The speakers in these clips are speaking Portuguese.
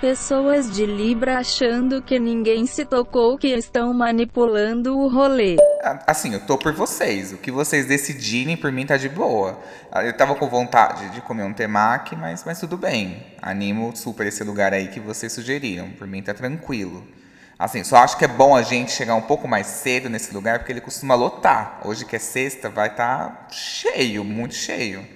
Pessoas de Libra achando que ninguém se tocou que estão manipulando o rolê. Assim, eu tô por vocês. O que vocês decidirem por mim tá de boa. Ah, eu tava com vontade de comer um temaki, mas, mas tudo bem. Animo super esse lugar aí que vocês sugeriram. Por mim tá tranquilo. Assim, só acho que é bom a gente chegar um pouco mais cedo nesse lugar, porque ele costuma lotar. Hoje que é sexta, vai estar tá cheio, muito cheio.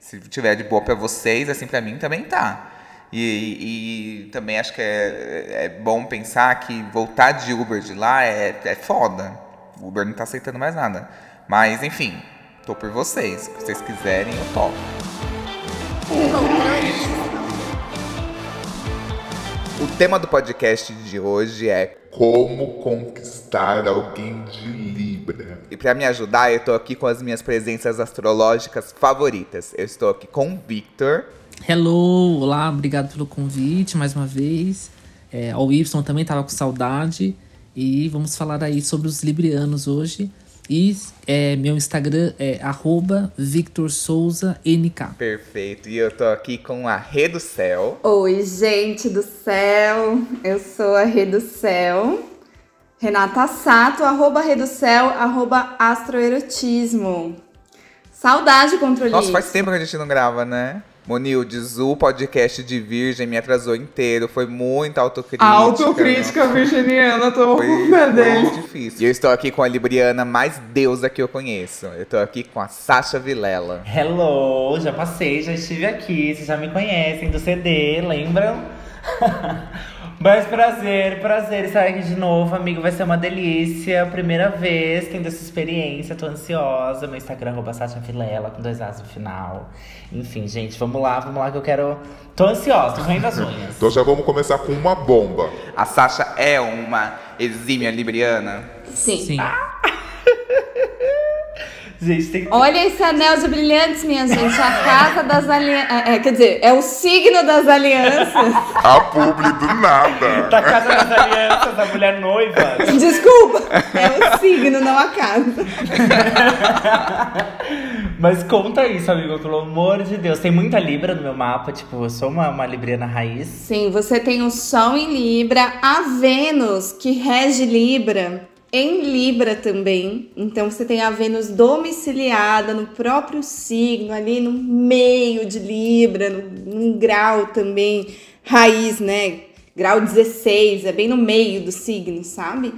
Se tiver de boa para vocês, assim para mim também tá. E, e, também acho que é, é, bom pensar que voltar de Uber de lá é, é foda. O Uber não tá aceitando mais nada. Mas, enfim, tô por vocês. Se vocês quiserem, eu topo. O tema do podcast de hoje é Como conquistar alguém de Libra. E para me ajudar, eu tô aqui com as minhas presenças astrológicas favoritas. Eu estou aqui com o Victor. Hello, olá, obrigado pelo convite mais uma vez. É, ao Y também tava com saudade. E vamos falar aí sobre os librianos hoje. E é, meu Instagram é VictorSouzaNK. Perfeito. E eu tô aqui com a Rê do Céu. Oi, gente do céu. Eu sou a Rê do Céu. Renata Sato, arroba Rê do Céu, arroba Astroerotismo. Saudade, controlista. Nossa, faz tempo que a gente não grava, né? Monildes, o podcast de Virgem me atrasou inteiro. Foi muita autocrítica. Autocrítica virginiana, tô foi, foi muito difícil. E eu estou aqui com a Libriana mais deusa que eu conheço. Eu estou aqui com a Sasha Vilela. Hello, já passei, já estive aqui. Vocês já me conhecem do CD, lembram? Mas prazer, prazer estar aqui de novo, amigo. Vai ser uma delícia. Primeira vez tendo essa experiência, tô ansiosa. Meu Instagram, arroba Sasha Filela, com dois As no final. Enfim, gente, vamos lá, vamos lá que eu quero. Tô ansiosa, tô roendo as unhas. então já vamos começar com uma bomba. A Sasha é uma exímia libriana? Sim. Sim. Ah. Gente, tem... Olha esse anel de brilhantes, minha gente. A casa das alianças. É, é, quer dizer, é o signo das alianças. A publi do nada. Da casa das alianças, a mulher noiva. Desculpa. É o signo, não a casa. Mas conta isso, amigo, pelo amor de Deus. Tem muita Libra no meu mapa, tipo, eu sou uma, uma Libriana raiz. Sim, você tem o Sol em Libra, a Vênus, que rege Libra em Libra também. Então você tem a Vênus domiciliada no próprio signo, ali no meio de Libra, num grau também raiz, né? Grau 16, é bem no meio do signo, sabe?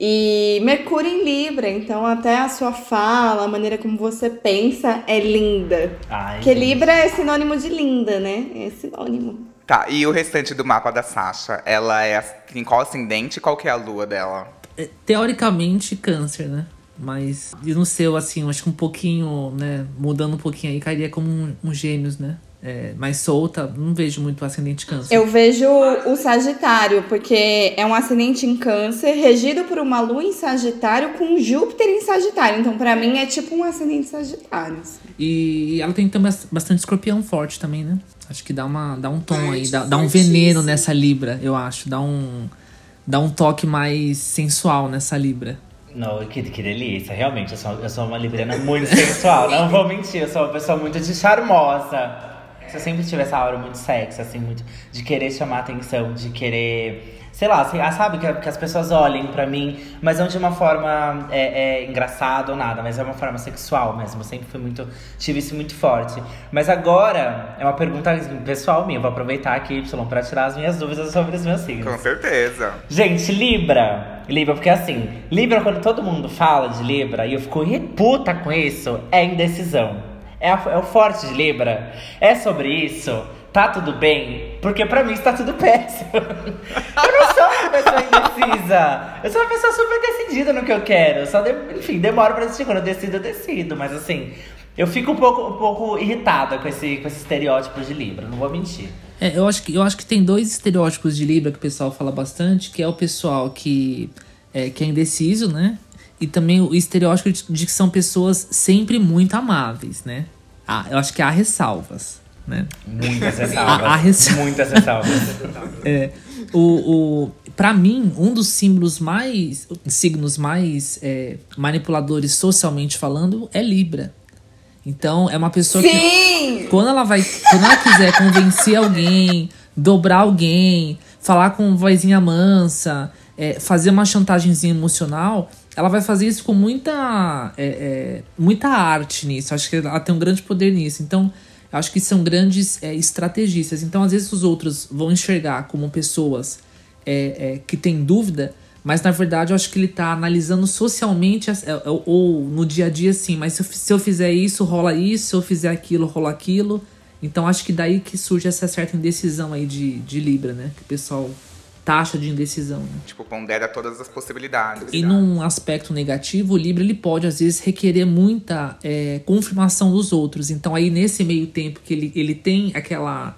E Mercúrio em Libra, então até a sua fala, a maneira como você pensa é linda. Ai, Porque. Libra é sinônimo de linda, né? É sinônimo. Tá, e o restante do mapa da Sasha, ela é em qual ascendente e qual que é a lua dela? É, teoricamente, câncer, né? Mas e no seu, assim, eu acho que um pouquinho, né? Mudando um pouquinho aí, cairia como um, um gêmeos, né? É, mais solta, não vejo muito ascendente câncer. Eu vejo o Sagitário, porque é um ascendente em câncer, regido por uma lua em Sagitário com Júpiter em Sagitário. Então, para mim, é tipo um ascendente Sagitário. Assim. E ela tem também bastante escorpião forte também, né? Acho que dá, uma, dá um tom aí, dá, dá um veneno nessa Libra, eu acho. Dá um dá um toque mais sensual nessa Libra. Não, que, que delícia, realmente. Eu sou, eu sou uma libriana muito sensual. Não vou mentir, eu sou uma pessoa muito de charmosa. Eu sempre tive essa aura muito sexy, assim, muito de querer chamar atenção, de querer sei lá, assim, ah, sabe, que, que, as pessoas olhem para mim, mas não de uma forma é, é, engraçada ou nada, mas é uma forma sexual mesmo. Eu sempre fui muito. tive isso muito forte. Mas agora, é uma pergunta pessoal minha, vou aproveitar aqui, Y, pra tirar as minhas dúvidas sobre os meus signos. Com certeza. Gente, Libra. Libra, porque assim, Libra, quando todo mundo fala de Libra e eu fico puta com isso, é indecisão. É, a, é o forte de Libra. É sobre isso tá tudo bem? Porque pra mim está tudo péssimo. eu não sou uma pessoa indecisa. Eu sou uma pessoa super decidida no que eu quero. Só, de, enfim, demora pra decidir. Quando eu decido, eu decido. Mas assim, eu fico um pouco, um pouco irritada com esse, com esse estereótipo de Libra, não vou mentir. É, eu acho, que, eu acho que tem dois estereótipos de Libra que o pessoal fala bastante, que é o pessoal que é, que é indeciso, né? E também o estereótipo de, de que são pessoas sempre muito amáveis, né? Ah, eu acho que há ressalvas né? Muitas ressalvas. Muitas ressalvas. é, o, o, pra mim, um dos símbolos mais. signos mais é, manipuladores socialmente falando é Libra. Então, é uma pessoa Sim! que. Quando ela vai. Quando ela quiser convencer alguém, dobrar alguém, falar com vozinha mansa, é, fazer uma chantagemzinha emocional, ela vai fazer isso com muita, é, é, muita arte nisso. Acho que ela tem um grande poder nisso. Então, acho que são grandes é, estrategistas. Então, às vezes, os outros vão enxergar como pessoas é, é, que têm dúvida, mas na verdade eu acho que ele tá analisando socialmente as- é, ou, ou no dia a dia sim, mas se eu, se eu fizer isso, rola isso, se eu fizer aquilo, rola aquilo. Então acho que daí que surge essa certa indecisão aí de, de Libra, né? Que o pessoal taxa de indecisão. Né? Tipo, pondera todas as possibilidades. E num aspecto negativo, o Libra ele pode às vezes requerer muita é, confirmação dos outros. Então aí nesse meio tempo que ele, ele tem aquela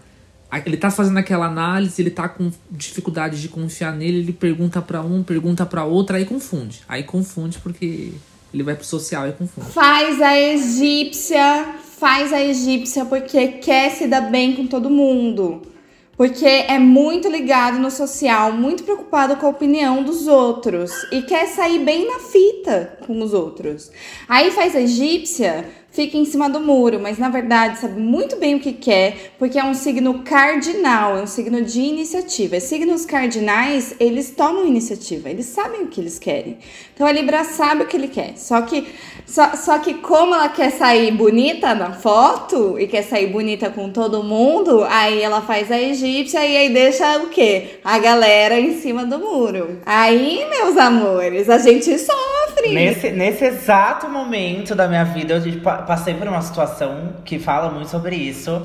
ele tá fazendo aquela análise, ele tá com dificuldade de confiar nele, ele pergunta pra um, pergunta pra outro, aí confunde. Aí confunde porque ele vai pro social e confunde. Faz a egípcia, faz a egípcia porque quer se dar bem com todo mundo. Porque é muito ligado no social, muito preocupado com a opinião dos outros e quer sair bem na fita com os outros. Aí faz a egípcia, fica em cima do muro, mas na verdade sabe muito bem o que quer, porque é um signo cardinal, é um signo de iniciativa. E signos cardinais, eles tomam iniciativa, eles sabem o que eles querem. Então a Libra sabe o que ele quer, só que só, só que como ela quer sair bonita na foto e quer sair bonita com todo mundo, aí ela faz a egípcia e aí deixa o quê? A galera em cima do muro. Aí, meus amores, a gente sofre. Nesse, nesse exato momento da minha vida, eu pa- passei por uma situação que fala muito sobre isso.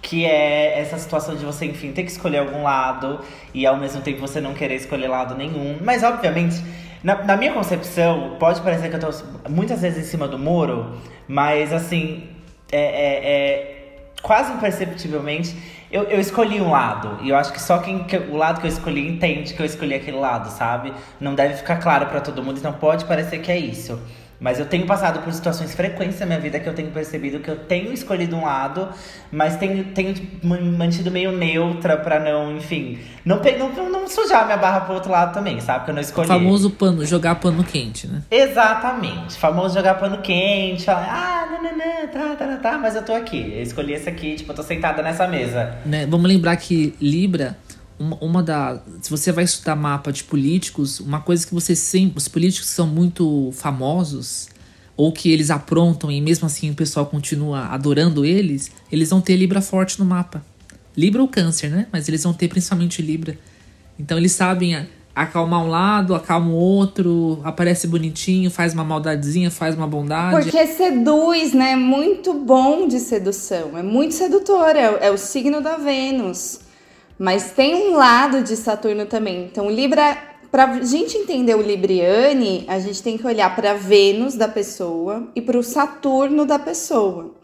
Que é essa situação de você, enfim, ter que escolher algum lado e ao mesmo tempo você não querer escolher lado nenhum. Mas, obviamente, na, na minha concepção, pode parecer que eu tô muitas vezes em cima do muro, mas assim, é, é- é quase imperceptivelmente, eu, eu escolhi um lado. E eu acho que só quem que- o lado que eu escolhi entende que eu escolhi aquele lado, sabe? Não deve ficar claro pra todo mundo, então pode parecer que é isso. Mas eu tenho passado por situações frequentes na minha vida que eu tenho percebido que eu tenho escolhido um lado, mas tenho, tenho man- mantido meio neutra pra não, enfim, não, não, não, sujar minha barra pro outro lado também, sabe? Que eu não O escolhi. famoso pano, jogar pano quente, né? Exatamente. Famoso jogar pano quente, falar, ah, nananã, tá, tá, tá, tá, mas eu tô aqui. Eu escolhi esse aqui, tipo, eu tô sentada nessa mesa. né? Vamos lembrar que Libra, uma, uma da. Se você vai estudar mapa de políticos, uma coisa que você sempre. Os políticos são muito famosos, ou que eles aprontam e mesmo assim o pessoal continua adorando eles, eles vão ter Libra forte no mapa. Libra ou Câncer, né? Mas eles vão ter principalmente Libra. Então eles sabem acalmar um lado, acalma o outro, aparece bonitinho, faz uma maldadezinha, faz uma bondade. Porque seduz, né? Muito bom de sedução. É muito sedutor. É, é o signo da Vênus. Mas tem um lado de Saturno também. Então, Libra. Pra gente entender o Libriane, a gente tem que olhar para Vênus da pessoa e para o Saturno da pessoa.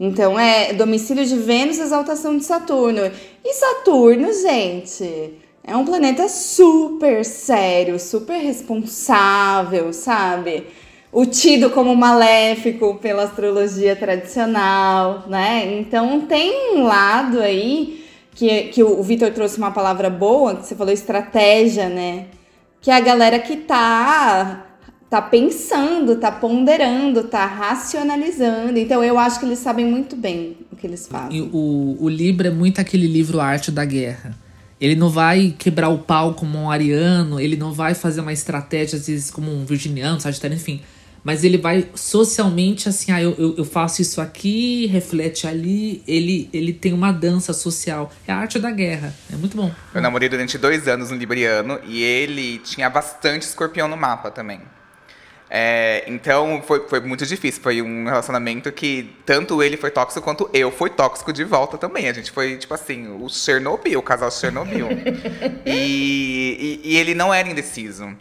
Então, é domicílio de Vênus, exaltação de Saturno. E Saturno, gente, é um planeta super sério, super responsável, sabe? O tido como maléfico pela astrologia tradicional, né? Então, tem um lado aí que, que o Vitor trouxe uma palavra boa, que você falou estratégia, né? Que é a galera que tá tá pensando, tá ponderando, tá racionalizando. Então eu acho que eles sabem muito bem o que eles E fazem. o, o Libra é muito aquele livro Arte da Guerra. Ele não vai quebrar o pau como um ariano, ele não vai fazer uma estratégia, às vezes, como um virginiano, sagitário, enfim. Mas ele vai socialmente, assim, ah, eu, eu, eu faço isso aqui, reflete ali. Ele, ele tem uma dança social. É a arte da guerra. É muito bom. Eu namorei durante dois anos um libriano e ele tinha bastante escorpião no mapa também. É, então foi, foi muito difícil. Foi um relacionamento que tanto ele foi tóxico quanto eu fui tóxico de volta também. A gente foi, tipo assim, o Chernobyl, o casal Chernobyl. e, e, e ele não era indeciso.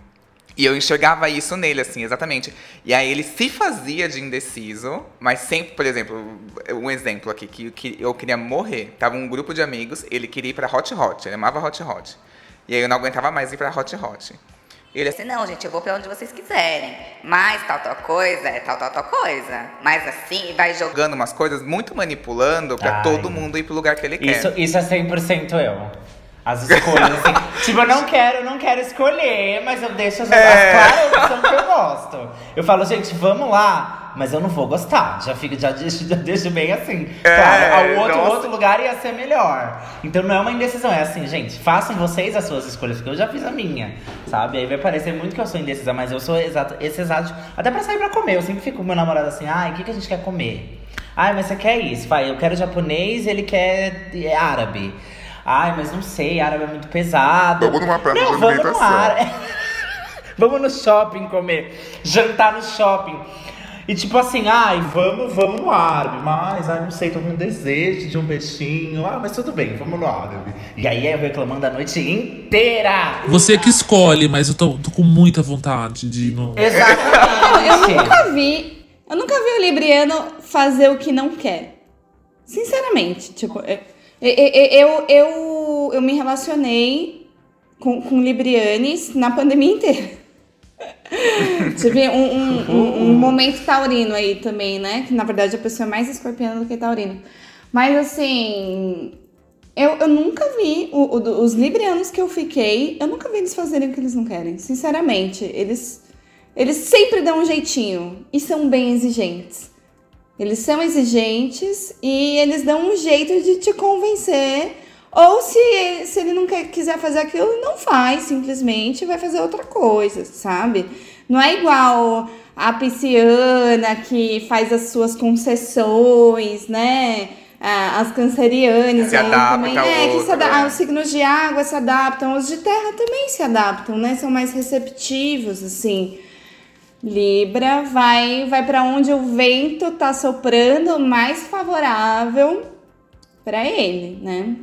E eu enxergava isso nele, assim, exatamente. E aí ele se fazia de indeciso, mas sempre, por exemplo, um exemplo aqui, que, que eu queria morrer. Tava um grupo de amigos, ele queria ir pra Hot Hot, ele amava Hot Hot. E aí eu não aguentava mais ir pra Hot Hot. Ele assim, não, gente, eu vou pra onde vocês quiserem. Mas tal, tal coisa é tal, tal, tal coisa. Mas assim, vai jogando. umas coisas, muito manipulando pra Ai. todo mundo ir pro lugar que ele quer. Isso, isso é 100% eu. As escolhas, assim. tipo, eu não quero, não quero escolher, mas eu deixo as, É. as claras opções que eu gosto. Eu falo, gente, vamos lá. mas eu não vou gostar. Já fico, já deixo, já deixo bem assim. É, claro, ao outro, nossa. outro lugar ia ser melhor. Então não é uma indecisão, é assim, gente, façam vocês as suas escolhas, porque eu já fiz a minha, sabe? Aí vai parecer muito que eu sou indecisa, mas eu sou exato, esse exato. Até pra sair pra comer, eu sempre fico com meu namorado assim, ai, o que, que a gente quer comer? Ai, mas você quer isso? Vai, eu quero japonês, ele quer é, árabe. Ai, mas não sei, árabe é muito pesado. Vamos numa praça não, de vamos no alimentação. árabe. vamos no shopping comer, jantar no shopping. E tipo assim, ai, vamos, vamos no árabe, mas ai, não sei, tô com um desejo de um peixinho. Ah, mas tudo bem, vamos no árabe. E aí eu reclamando a noite inteira. Você que escolhe, mas eu tô, tô com muita vontade de ir no. Exatamente. Eu nunca vi. Eu nunca vi o Libriano fazer o que não quer. Sinceramente, tipo, é- eu, eu, eu me relacionei com, com Librianes na pandemia inteira. Tive um, um, um- um momento taurino aí também, né? Que na verdade a pessoa é mais escorpiana do que taurino. Mas assim, eu, eu nunca vi o- o- os librianos que eu fiquei, eu nunca vi eles fazerem o que eles não querem. Sinceramente, eles eles sempre dão um jeitinho e são bem exigentes. Eles são exigentes e eles dão um jeito de te convencer. Ou se, se ele não quer, quiser fazer aquilo, não faz, simplesmente vai fazer outra coisa, sabe? Não é igual a pisciana que faz as suas concessões, né? As cancerianas Se aí adapta também. É, que se outro, ada- é. os signos de água se adaptam, os de terra também se adaptam, né? São mais receptivos, assim. Libra vai vai para onde o vento tá soprando mais favorável para ele, né?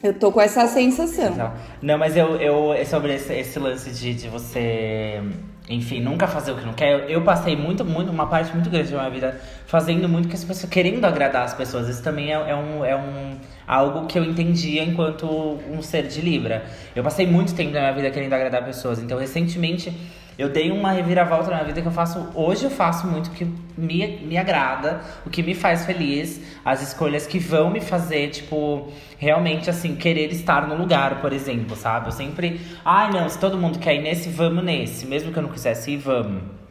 Eu tô com essa sensação. Não, Não, mas eu, eu é sobre esse, esse lance de, de você, enfim, nunca fazer o que não quer. Eu, passei muito, muito, uma parte muito grande da minha vida fazendo muito que as pessoas, querendo agradar as pessoas. Isso também é, é um, é um algo que eu entendia enquanto um ser de Libra. Eu passei muito tempo na minha vida querendo agradar pessoas. Então, recentemente, eu dei uma reviravolta na minha vida que eu faço. Hoje eu faço muito o que me, me agrada, o que me faz feliz, as escolhas que vão me fazer, tipo, realmente assim, querer estar no lugar, por exemplo, sabe? Eu sempre. Ai, não, se todo mundo quer ir nesse, vamos nesse. Mesmo que eu não quisesse ir, vamos.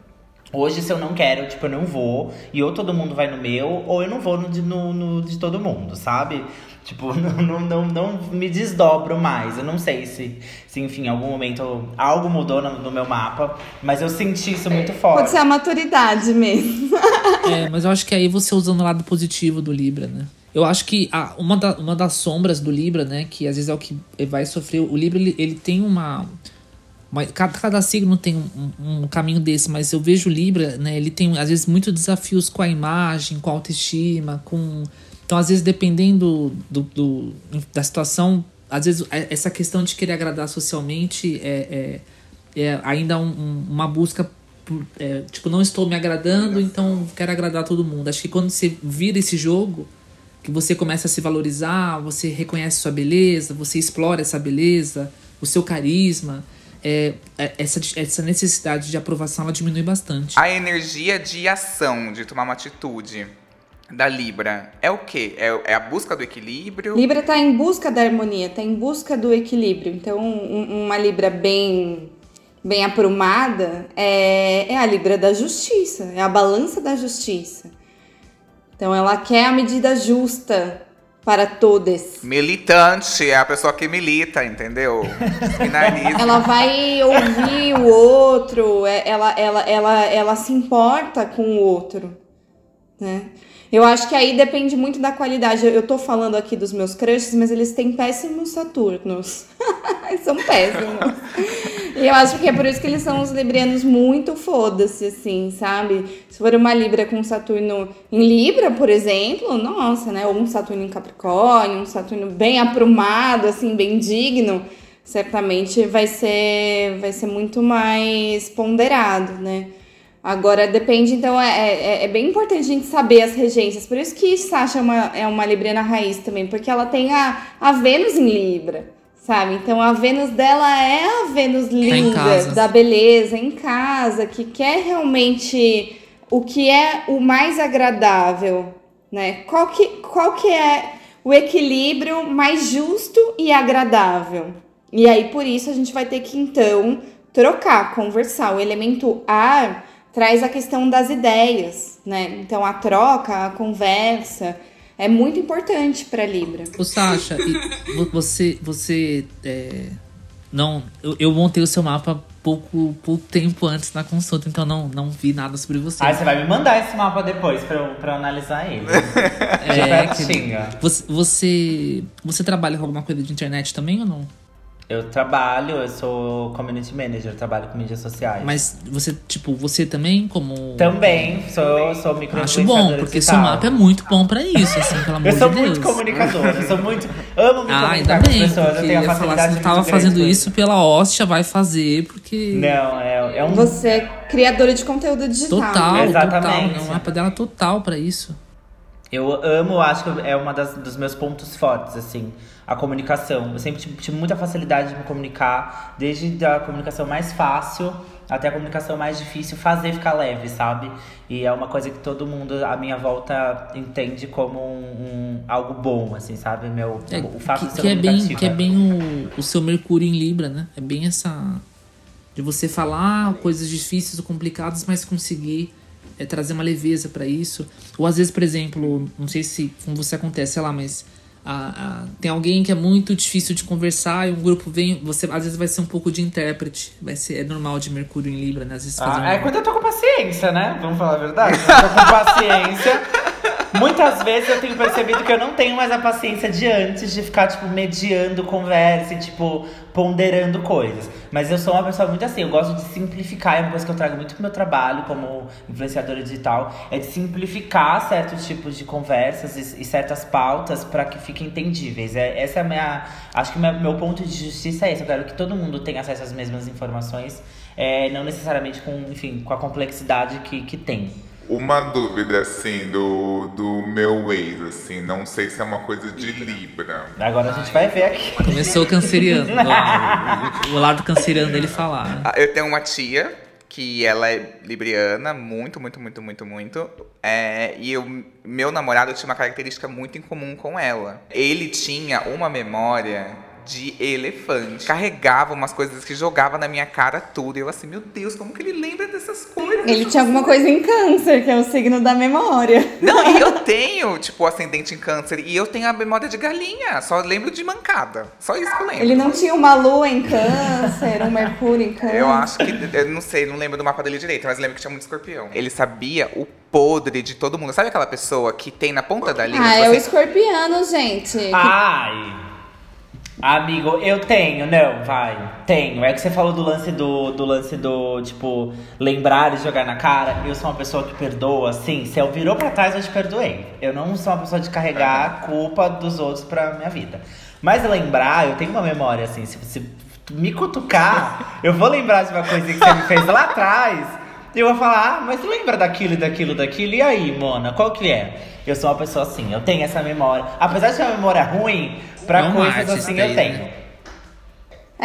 Hoje, se eu não quero, tipo, eu não vou. E ou todo mundo vai no meu, ou eu não vou no de, no, no de todo mundo, sabe? Tipo, não, não, não, não me desdobro mais. Eu não sei se, se enfim, em algum momento algo mudou no, no meu mapa. Mas eu senti isso muito forte. Pode ser a maturidade mesmo. É, mas eu acho que aí você usando o lado positivo do Libra, né? Eu acho que a, uma, da- uma das sombras do Libra, né? Que às vezes é o que vai sofrer. O Libra, ele, ele tem uma. Uma- cada, cada signo tem um, um- caminho desse, mas eu vejo Libra, né? Ele tem, às vezes, muitos desafios com a imagem, com a autoestima, com. Então, às vezes, dependendo do, do- da situação, às vezes, é- essa questão de querer agradar socialmente é, é, é ainda um- um- uma busca é, tipo, não estou me agradando, então quero agradar todo mundo. Acho que quando você vira esse jogo, que você começa a se valorizar, você reconhece sua beleza, você explora essa beleza, o seu carisma, é, é- essa, essa necessidade de aprovação ela diminui bastante. A energia de ação, de tomar uma atitude da Libra é o quê? É, é a busca do equilíbrio? Libra tá em busca da harmonia, tá em busca do equilíbrio. Então, um- uma Libra bem bem aprumada é, é a Libra da justiça, é a balança da justiça. Então, ela quer a medida justa para todos. Militante, é a pessoa que milita, entendeu? Finaliza. Ela vai ouvir o outro, é- ela, ela, ela, ela se importa com o outro, né? Eu acho que aí depende muito da qualidade. Eu, tô falando aqui dos meus crushes, mas eles têm péssimos Saturnos. são péssimos. E eu acho que é por isso que eles são os librianos muito foda-se, assim, sabe? Se for uma Libra com Saturno em Libra, por exemplo, nossa, né? Ou um Saturno em Capricórnio, um Saturno bem aprumado, assim, bem digno certamente vai ser, vai ser muito mais ponderado, né? Agora depende, então é, é, é bem importante a gente saber as regências. Por isso que Sasha é uma, é uma libriana raiz também, porque ela tem a, a Vênus em Libra, sabe? Então a Vênus dela é a Vênus linda, casa. da beleza, em casa, que quer realmente o que é o mais agradável, né? Qual que, qual que é o equilíbrio mais justo e agradável? E aí, por isso, a gente vai ter que, então, trocar, conversar. O elemento ar traz a questão das ideias, né? Então a troca, a conversa é muito importante para Libra. Ô Sasha, e vo- você, você é, não, eu, eu montei o seu mapa pouco, pouco tempo antes na consulta, então não, não vi nada sobre você. Aí você vai me mandar esse mapa depois pra eu, pra eu analisar ele. É, que- você, você, você trabalha com alguma coisa de internet também ou não? Eu trabalho, eu sou community manager, eu trabalho com mídias sociais. Mas você, tipo, você também como Também sou, sou micro Acho bom, porque seu mapa é muito bom pra isso, assim, pelo amor Eu sou de Deus. muito comunicadora, eu sou muito. Amo me Ah, ainda comunicar com as bem, pessoas, eu tenho a falar, facilidade se não tava grande fazendo isso pela hóstia, vai fazer, porque... Não, é, é um. Você é criadora de conteúdo digital. Total? Exatamente. total. É o mapa dela total pra isso. Eu amo, acho que é uma das, dos meus pontos fortes, assim, a comunicação. Eu sempre tive, tive muita facilidade de me comunicar, desde a comunicação mais fácil até a comunicação mais difícil, fazer ficar leve, sabe? E é uma coisa que todo mundo à minha volta entende como um, um- algo bom, assim, sabe? Meu, É, o fato que, de ser que é bem, que é bem o, o seu Mercúrio em Libra, né? É bem essa. De você falar coisas difíceis ou complicadas, mas conseguir é, trazer uma leveza pra isso. Ou às vezes, por exemplo, não sei se com você acontece, sei lá, mas. Ah, ah, tem alguém que é muito difícil de conversar e um grupo vem. Você às vezes vai ser um pouco de intérprete. Vai ser, é normal de Mercúrio em Libra, né? Às vezes Ah, um- é quando eu tô com paciência, né? Vamos falar a verdade? Eu tô com paciência. Muitas vezes eu tenho percebido que eu não tenho mais a paciência de antes de ficar, tipo, mediando conversa e, tipo, ponderando coisas. Mas eu sou uma pessoa muito assim, eu gosto de simplificar, é uma coisa que eu trago muito pro meu trabalho como influenciadora digital, é de simplificar certos tipos de conversas e, e certas pautas para que fiquem entendíveis. É, essa é a minha. Acho que meu, meu ponto de justiça é esse. Eu quero que todo mundo tenha acesso às mesmas informações, é, não necessariamente com, enfim, com a complexidade que, que tem. Uma dúvida, assim, do, do meu ex, assim, não sei se é uma coisa de Libra. Agora a gente vai ver aqui. Começou o canceriano. o, o lado canceriano dele falar. Ah, Eu tenho uma tia que ela é libriana, muito, muito, muito, muito, muito. É, e eu, meu namorado tinha uma característica muito em comum com ela. Ele tinha uma memória de elefante. Carregava umas coisas que jogava na minha cara tudo. E eu assim, meu Deus, como que ele lembra dessas coisas? Ele tinha alguma coisa em câncer, que é o signo da memória. Não, e eu tenho, tipo, ascendente em câncer. E eu tenho a memória de galinha. Só lembro de mancada. Só isso que eu lembro. Ele não tinha uma lua em câncer, um mercúrio em câncer. Eu acho que. Eu não sei, não lembro do mapa dele direito, mas lembro que tinha muito escorpião. Ele sabia o podre de todo mundo. Sabe aquela pessoa que tem na ponta da língua? Ah, tipo é o assim, escorpiano, gente. Ai! Amigo, eu tenho, não, vai. Tenho. É que você falou do lance do, do lance do, tipo, lembrar e jogar na cara. Eu sou uma pessoa que perdoa, assim. Se eu virou pra trás, eu te perdoei. Eu não sou uma pessoa de carregar a culpa dos outros pra minha vida. Mas lembrar, eu tenho uma memória, assim, se você me cutucar, eu vou lembrar de uma coisa que você me fez lá atrás. E eu vou falar, ah, mas lembra daquilo daquilo, daquilo? E aí, Mona, qual que é? Eu sou uma pessoa assim, eu tenho essa memória. Apesar de ter uma memória ruim, pra um coisas Marte assim eu tenho. né?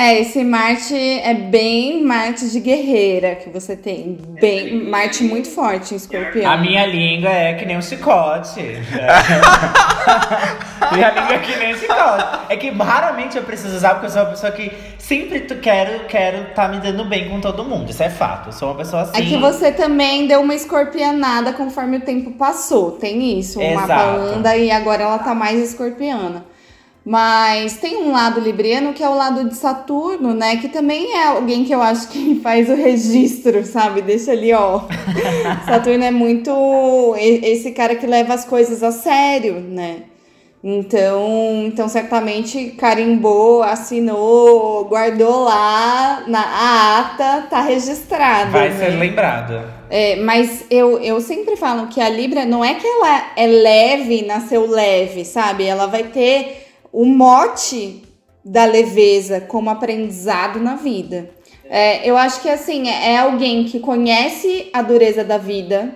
É, esse Marte é bem Marte de guerreira que você tem. Bem, Marte muito forte em escorpião. A minha língua é que nem um chicote. minha língua é que nem um chicote. É que raramente eu preciso usar, porque eu sou uma pessoa que sempre tu quero, quero tá me dando bem com todo mundo. Isso é fato. Eu sou uma pessoa assim. É que você também deu uma escorpianada conforme o tempo passou. Tem isso. O Exato. mapa anda e agora ela tá mais escorpiana. Mas tem um lado libriano que é o lado de Saturno, né? Que também é alguém que eu acho que faz o registro, sabe? Deixa ali, ó. Saturno é muito esse cara que leva as coisas a sério, né? Então, então certamente carimbou, assinou, guardou lá na a ata, tá registrado. Vai né? ser lembrado. É, mas eu, eu sempre falo que a Libra não é que ela é leve, nasceu leve, sabe? Ela vai ter o mote da leveza como aprendizado na vida. É, eu acho que assim, é alguém que conhece a dureza da vida,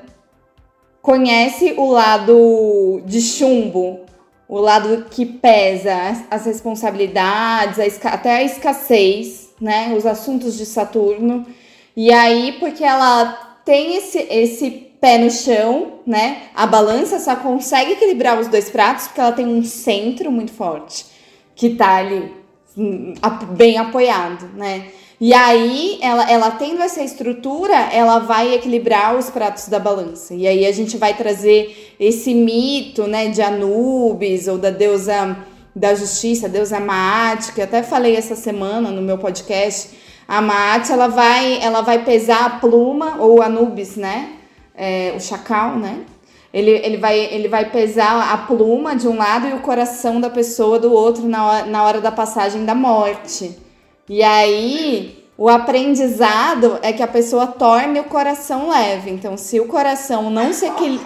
conhece o lado de chumbo, o lado que pesa, as, responsabilidades, a até a escassez, né? Os assuntos de Saturno. E aí, porque ela tem esse, esse pé no chão, né? A balança só consegue equilibrar os dois pratos porque ela tem um centro muito forte que tá ali hum, bem apoiado, né? E aí, ela, ela tendo essa estrutura, ela vai equilibrar os pratos da balança. E aí a gente vai trazer esse mito, né, de Anubis ou da deusa da justiça, deusa Maat, que eu até falei essa semana no meu podcast. A Maat, ela vai, ela vai pesar a pluma, ou Anubis, né? É, o chacal, né? Ele, ele, vai, ele vai pesar a pluma de um lado e o coração da pessoa do outro na hora, na hora da passagem da morte. E aí, o aprendizado é que a pessoa torne o coração leve. Então, se o coração não se, equil...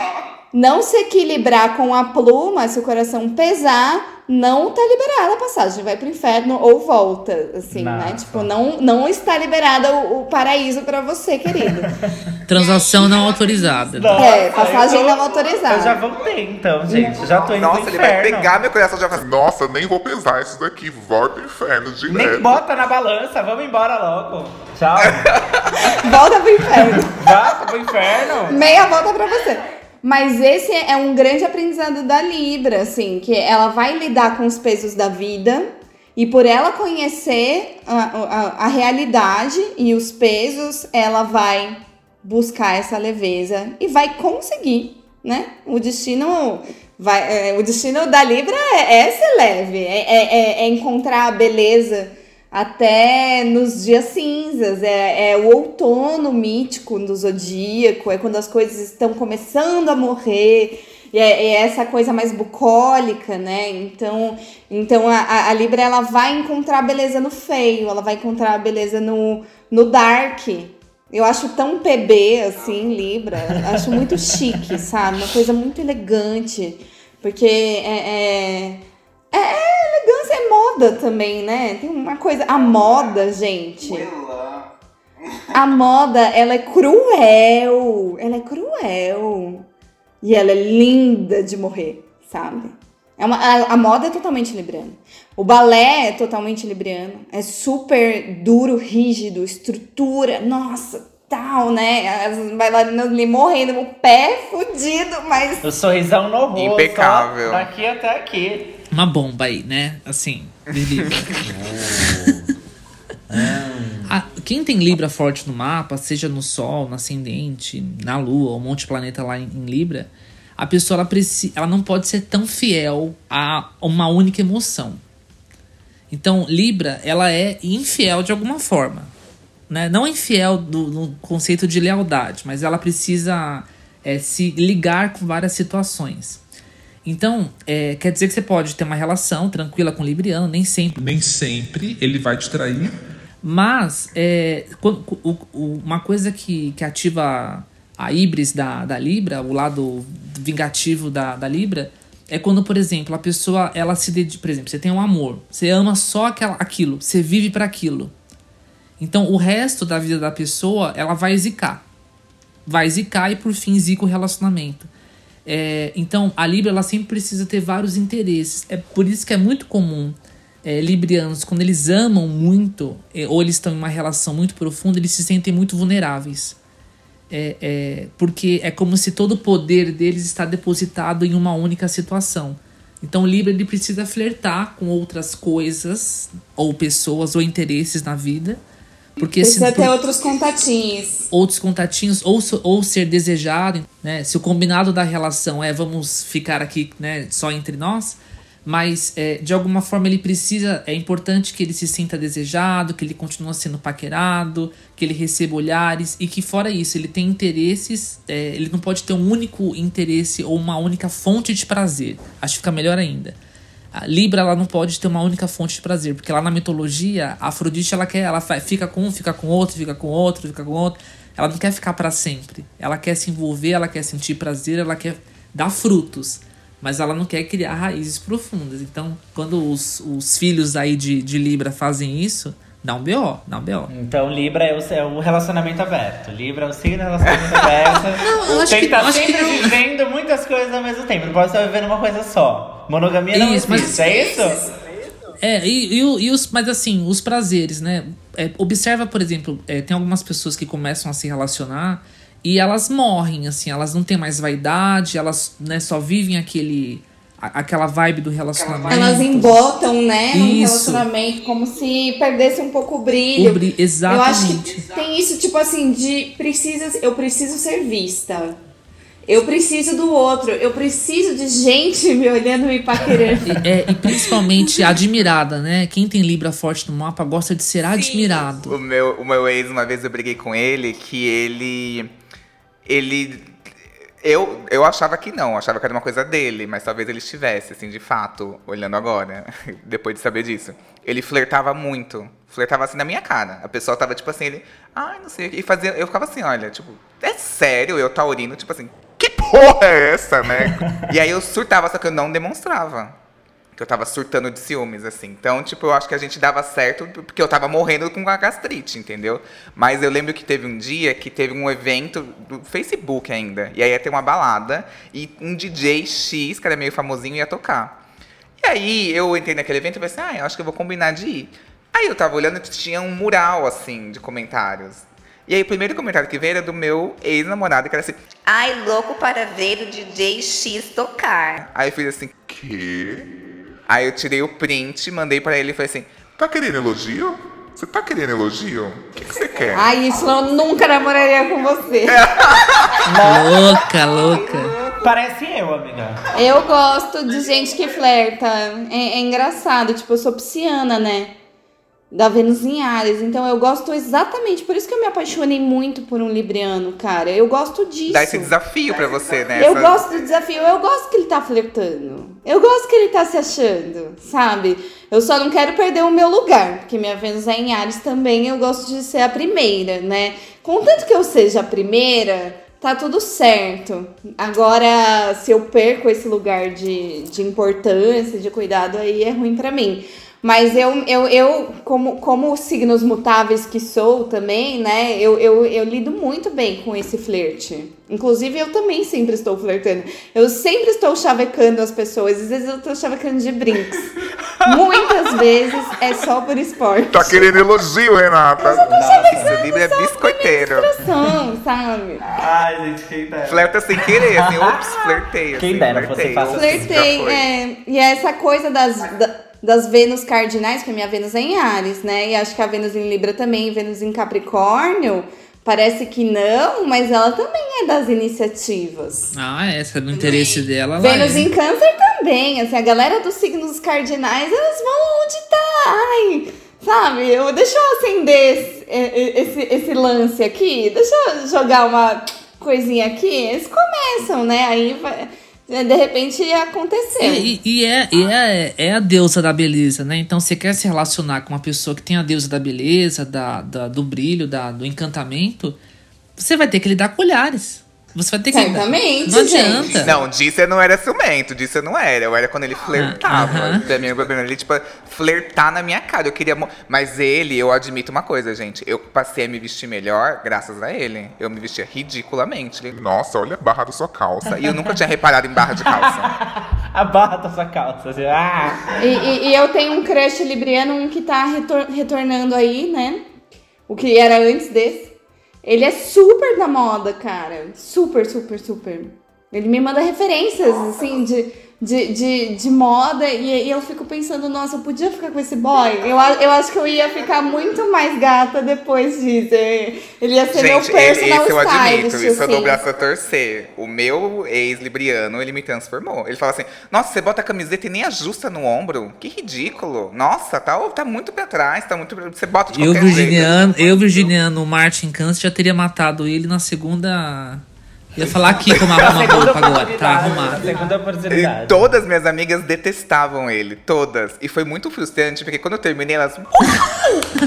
não se equilibrar com a pluma, se o coração pesar, não tá liberada a passagem, vai pro inferno ou volta, assim, né? Nossa. Tipo, não, não está liberada o, o paraíso pra você, querido. Transação não autorizada. Nossa, É, passagem eu- não autorizada. Eu já voltei, então, gente. Já tô indo Nossa, pro ele vai inferno. pegar meu coração e já vai falar, nossa, nem vou pesar isso daqui, volta pro inferno Nem direto. bota na balança, vamos embora logo. Tchau. Volta pro inferno. Vai pro inferno. Meia volta pra você. Mas esse é um grande aprendizado da Libra, assim, que ela vai lidar com os pesos da vida e por ela conhecer a, a, a realidade e os pesos, ela vai buscar essa leveza e vai conseguir, né? O destino vai, é, o destino da Libra é, é ser leve, é, é, é- encontrar a beleza até nos dias cinzas, é, é o outono mítico do zodíaco, é quando as coisas estão começando a morrer, e é, é essa coisa mais bucólica, né? Então, então a, a- Libra ela vai encontrar beleza no feio, ela vai encontrar beleza no, no dark. Eu acho tão PB assim, Libra, acho muito chique, sabe? Uma coisa muito elegante, porque é- é, é, é elegância é moda também, né? Tem uma coisa. A moda, gente. A moda, ela é cruel. Ela é cruel. E ela é linda de morrer, sabe? É uma, a, a moda é totalmente libriana. O balé é totalmente libriano. É super duro, rígido, estrutura. Nossa, tal, né? As bailarinas ali morrendo, o pé fudido, mas O sorrisão no rosto. Impecável. ó, Daqui até aqui. Uma bomba aí, né? Assim, de Libra. Ah, quem tem Libra forte no mapa, seja no Sol, no Ascendente, na Lua, ou um monte de planeta lá em, em Libra, a pessoa ela, preci- ela não pode ser tão fiel a uma única emoção. Então, Libra, ela é infiel de alguma forma. Né? Não infiel do, no conceito de lealdade, mas ela precisa é, se ligar com várias situações. Então, é, quer dizer que você pode ter uma relação tranquila com o Libriano, nem sempre. Nem sempre ele vai te trair. Mas é, quando- o- o- uma coisa que, que ativa a híbris da, da Libra, o lado vingativo da, da Libra, é quando, por exemplo, a pessoa ela se dedica. Por exemplo, você tem um amor, você ama só aquela, aquilo, você vive para aquilo. Então, o resto da vida da pessoa ela vai zicar. Vai zicar e por fim zica o relacionamento. É, então, a Libra ela sempre precisa ter vários interesses. É por isso que é muito comum é, librianos, quando eles amam muito, é, ou eles estão em uma relação muito profunda, eles se sentem muito vulneráveis. É, é, porque é como se todo o poder deles está depositado em uma única situação. Então o Libra ele precisa flertar com outras coisas, ou pessoas, ou interesses na vida. Porque se, precisa ter por- outros contatinhos. outros contatinhos ou, ou ser desejado, né? Se o combinado da relação é vamos ficar aqui, né, só entre nós, mas é, de alguma forma ele precisa, é importante que ele se sinta desejado, que ele continue sendo paquerado, que ele receba olhares e que fora isso ele tem interesses, é, ele não pode ter um único interesse ou uma única fonte de prazer. Acho que fica melhor ainda. A Libra ela não pode ter uma única fonte de prazer, porque lá na mitologia, a Afrodite ela quer, ela fica com um, fica com outro, fica com outro, fica com outro. Ela não quer ficar para sempre. Ela quer se envolver, ela quer sentir prazer, ela quer dar frutos, mas ela não quer criar raízes profundas. Então, quando os, os filhos aí de, de Libra fazem isso, dá um BO, dá um BO. Então, Libra é o, é o relacionamento aberto. Libra é o signo do relacionamento aberto. Não, eu acho Tem que- tá que sempre não. vivendo muitas coisas ao mesmo tempo. Não pode estar vivendo uma coisa só. Monogamia não Isso, mas- existe, é isso? É, e, e e os, mas assim, os prazeres, né? É, observa, por exemplo, é, tem algumas pessoas que começam a se relacionar e elas morrem, assim, elas não têm mais vaidade, elas né, só vivem aquele, aquela vibe do relacionamento. Elas embotam, né, num Isso. relacionamento, como se perdesse um pouco o brilho. O bri- Eu acho exatamente. que tem isso, tipo assim, de precisa, eu preciso ser vista. Eu preciso do outro. Eu preciso de gente me olhando e me paquerando. E, é, e principalmente admirada, né? Quem tem Libra forte no mapa gosta de ser admirado. O meu, o meu ex, uma vez eu briguei com ele, que ele. Ele. Eu, eu achava que não, achava que era uma coisa dele, mas talvez ele estivesse, assim, de fato, olhando agora, depois de saber disso. Ele flertava muito. Flertava assim na minha cara. A pessoa tava, tipo assim, ele. Ai, não sei. o quê", E fazia. Eu ficava assim, olha, tipo, é sério, eu taurino, tipo assim, porra é essa, né? e aí eu surtava, só que eu não demonstrava. Que eu tava surtando de ciúmes, assim. Então, tipo, eu acho que a gente dava certo porque eu tava morrendo com a gastrite, entendeu? Mas eu lembro que teve um dia que teve um evento do Facebook ainda. E aí ia ter uma balada e um DJ X, que era meio famosinho, ia tocar. E aí eu entrei naquele evento e pensei, ah, eu acho que eu vou combinar de ir. Aí eu tava olhando e tinha um mural, assim, de comentários. E aí o primeiro comentário que veio era do meu ex-namorado, que era assim. Ai, louco para ver o DJ X tocar. Aí eu fiz assim. Que? Aí eu tirei o print, mandei pra ele e falei assim. Tá querendo elogio? Você tá querendo elogio? O que, que você quer? Ai, isso eu nunca namoraria com você. Louca, louca. Parece eu, amiga. Eu gosto de gente que flerta. É, é engraçado, tipo, eu sou pisciana, né? Da Vênus em Ares. Então eu gosto exatamente. Por isso que eu me apaixonei muito por um Libriano, cara. Eu gosto disso. Dá esse desafio pra você, né? Eu gosto do desafio, eu gosto que ele tá flertando. Eu gosto que ele tá se achando, sabe? Eu só não quero perder o meu lugar, porque minha Vênus é em Ares também, eu gosto de ser a primeira, né? Contanto que eu seja a primeira, tá tudo certo. Agora, se eu perco esse lugar de, de importância, de cuidado, aí é ruim pra mim. Mas eu, eu, eu como, como signos mutáveis que sou também, né? Eu, eu, eu lido muito bem com esse flerte. Inclusive, eu também sempre estou flertando. Eu sempre estou chavecando as pessoas. Às vezes eu estou chavecando de brinks. Muitas vezes é só por esporte. Tá querendo elogio, Renata? Nossa, o Libra é biscoiteiro. Sabe? Ai, gente, quem dera. Flerta sem querer, assim, ops, flertei. Quem assim, dera você flertei, faça ops, Flertei, já foi. é. E essa coisa das, da- das Vênus cardinais, que a minha Vênus é em Ares, né? E acho que a Vênus em Libra também, Vênus em Capricórnio, parece que não, mas ela também é das iniciativas. Ah, essa do interesse dela. ela Vênus é. em Câncer também, assim, a galera dos signos cardinais, elas vão onde tá, ai, sabe? Eu, deixa eu acender esse, esse, esse lance aqui, deixa eu jogar uma coisinha aqui, eles começam, né? Aí vai, de repente aconteceu. E, e é, e é, é a deusa da beleza, né? Então, você quer se relacionar com uma pessoa que tem a deusa da beleza, da, da- do brilho, da, do encantamento, você vai ter que lidar com olhares. Você vai ter que. Certamente, Não gente. adianta. Não, disso eu não era ciumento, disso eu não era. Eu era quando ele flertava. aham. Pra mim, o problema ele, tipo, flertar na minha cara. Eu queria. Mas ele, eu admito uma coisa, gente. Eu passei a me vestir melhor graças a ele. Eu me vestia ridiculamente. Nossa, olha a barra da sua calça. E eu nunca tinha reparado em barra de calça. A barra da sua calça. assim, Ah! E, e- e eu tenho um crush libriano, um que tá retor- retornando aí, né? O que era antes desse. Ele é super da moda, cara. Super, super, super. Ele me manda referências, assim, de, de, de, de moda. E, e eu fico pensando, nossa, eu podia ficar com esse boy? Eu, eu acho que eu ia ficar muito mais gata depois disso. Ele ia ser meu Gente, ele, personal esse eu admito, stylist, isso eu dou o assim. braço a torcer. O meu ex-libriano, ele me transformou. Ele fala assim: Nossa, você bota a camiseta e nem ajusta no ombro? Que ridículo. Nossa, tá, tá muito pra trás, tá muito. pra- Você bota de Eu, qualquer jeito. virginiano, eu, virginiano, Martin Câncer, já teria matado ele na segunda. Ia falar aqui com uma, uma Segunda roupa agora, tá arrumado. Segunda E oportunidade. todas minhas amigas detestavam ele, todas. E foi muito frustrante, porque quando eu terminei, elas.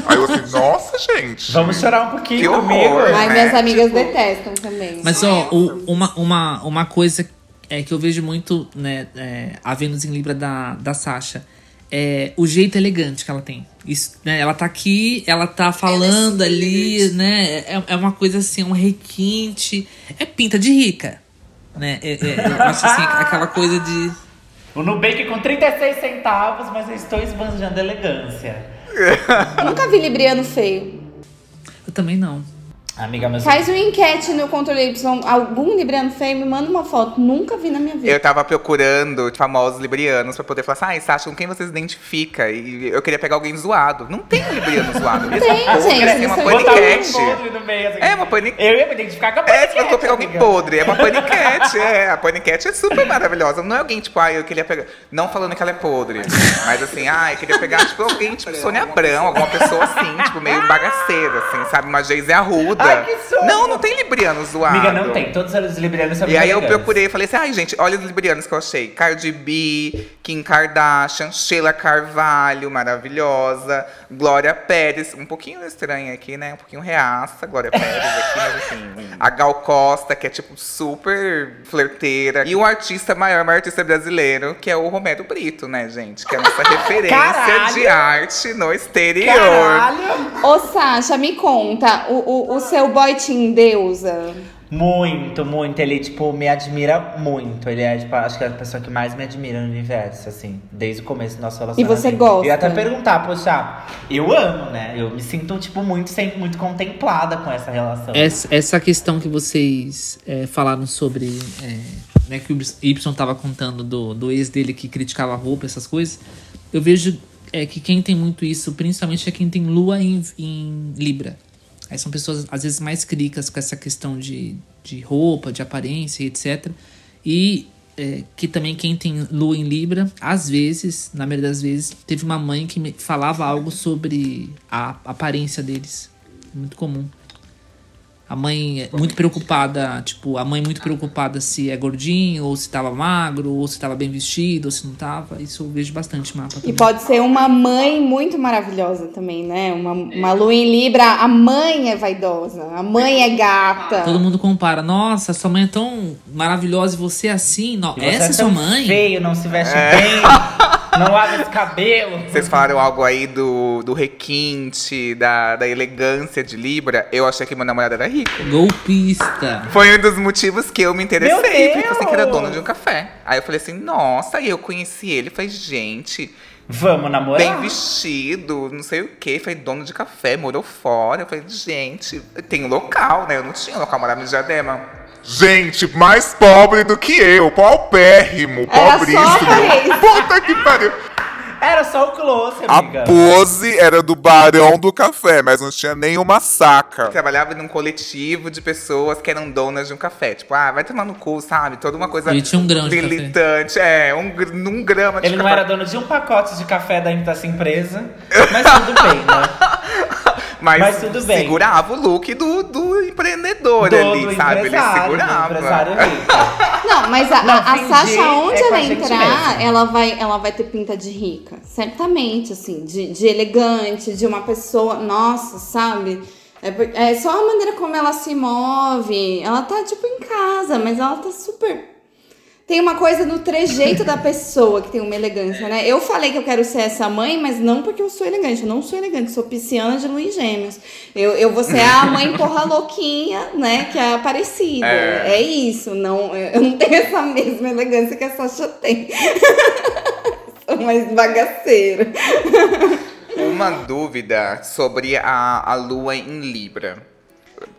Aí eu assim, nossa, gente. Vamos chorar um pouquinho Que horror. comigo. Ai, né? minhas amigas Tipo- detestam também. Mas ó, o- uma, uma, uma coisa é que eu vejo muito, né, é, a Vênus em Libra da, da Sasha. É o jeito elegante que ela tem. Isso, né, ela tá aqui, ela tá falando ali, né? É, é uma coisa assim, um requinte. É pinta de rica. Né? É, é- eu acho assim, aquela coisa de. O Nubank com 36 centavos, mas eu estou esbanjando elegância. Nunca vi libriano feio. Eu também não. Amiga, mas Faz uma enquete no controle Y. Algum libriano feio me manda uma foto. Nunca vi na minha vida. Eu tava procurando famosos librianos pra poder falar assim, ai, Sasha, com quem você se identifica? E eu queria pegar alguém zoado. Não tem um libriano zoado. Eles Tem, são podres, gente, É uma um paniquete. podre no meio, assim. É uma paniquete. Eu ia me identificar com a É, paniquete. se você for pegar alguém podre, é uma paniquete, é. A paniquete é super maravilhosa. Não é alguém, tipo, ah, eu queria pegar. Não falando que ela é podre. Mas assim, ah, eu queria pegar, tipo, alguém, tipo, Sônia Abrão, alguma pessoa assim, tipo, meio bagaceira, assim, sabe? Uma Geise Arruda. Ai, que sonho. Não, não tem libriano zoado. Amiga, não tem. Todos os librianos são E aí eu procurei e falei assim, ai gente, olha os librianos que eu achei. Cardi B, Kim Kardashian, Sheila Carvalho, maravilhosa. Glória Pérez, um pouquinho estranha aqui, né? Um pouquinho reaça, Glória Pérez aqui, mas assim. A Gal Costa, que é tipo super flerteira. E o artista maior, maior artista brasileiro, que é o Romero Brito, né, gente? Que é a nossa referência Caralho! de arte no exterior. Caralho! Ô, Sasha, me conta. O, o, o seu boy te endeusa? Muito, muito. Ele, tipo, me admira muito. Ele é, tipo, acho que é a pessoa que mais me admira no universo, assim, desde o começo do nosso relacionamento. você gosta? Eu ia até perguntar, poxa, eu amo, né? Eu me sinto, tipo, muito, sempre muito contemplada com essa relação. Essa, essa questão que vocês é, falaram sobre. é, né, que o Y tava contando do, do ex dele que criticava a roupa, essas coisas. Eu vejo é, que quem tem muito isso, principalmente, é quem tem lua em, em Libra. Aí são pessoas, às vezes, mais críticas com essa questão de, de roupa, de aparência, etc. E é, que também quem tem lua em Libra, às vezes, na maioria das vezes, teve uma mãe que falava algo sobre a aparência deles. Muito comum. A mãe é muito preocupada, tipo, a mãe muito preocupada se é gordinho, ou se tava magro, ou se tava bem vestido, ou se não tava. Isso eu vejo bastante mapa E também. pode ser uma mãe muito maravilhosa também, né? Uma, uma lua em Libra, a mãe é vaidosa, a mãe é gata. Todo mundo compara, nossa, sua mãe é tão maravilhosa e você é assim. Não, E você essa é é sua mãe? feio, não se veste bem, não lava esse cabelo. Vocês falaram algo aí do, do requinte, da, da elegância de Libra. Eu achei que meu namorado era rico. Golpista. Foi um dos motivos que eu me interessei. Porque eu pensei que era dono de um café. Aí eu falei assim, nossa, aí eu conheci ele. Falei, gente, Vamos namorar? bem vestido, não sei o quê. Falei, dono de café, morou fora. Eu falei, gente, tem local, né? Eu não tinha local, morava no Diadema. Gente, mais pobre do que eu, paupérrimo, Era só pobríssimo. a aparência. Puta que pariu. Era só o close, A amiga. pose era do barão do café, mas não tinha nenhuma saca. Trabalhava num coletivo de pessoas que eram donas de um café. Tipo, ah, vai tomar no cu, sabe? Toda uma coisa Ele tinha um grão de café. militante. É, um, num grama de Ele não café. era dono de um pacote de café da, dessa empresa, mas tudo bem, né? Mas, Mas tudo bem. segurava o look do, do empreendedor Do- ali, do sabe? Ele segurava. Não, mas a, Não, a, a Sasha, onde é ela entrar, ela vai, ela vai ter pinta de rica. Certamente, assim, de, de elegante, de uma pessoa, nossa, sabe? É, é só a maneira como ela se move. Ela tá, tipo, em casa, mas ela tá super. Tem uma coisa no trejeito da pessoa que tem uma elegância, né? Eu falei que eu quero ser essa mãe, mas não porque eu sou elegante. Eu não sou elegante, sou pisciana de Luiz Gêmeos. Eu, eu vou ser a mãe porra louquinha, né? Que é a Aparecida. É. É, isso. Não, eu não tenho essa mesma elegância que a Sasha tem. sou mais bagaceira. Uma dúvida sobre a, a lua em Libra.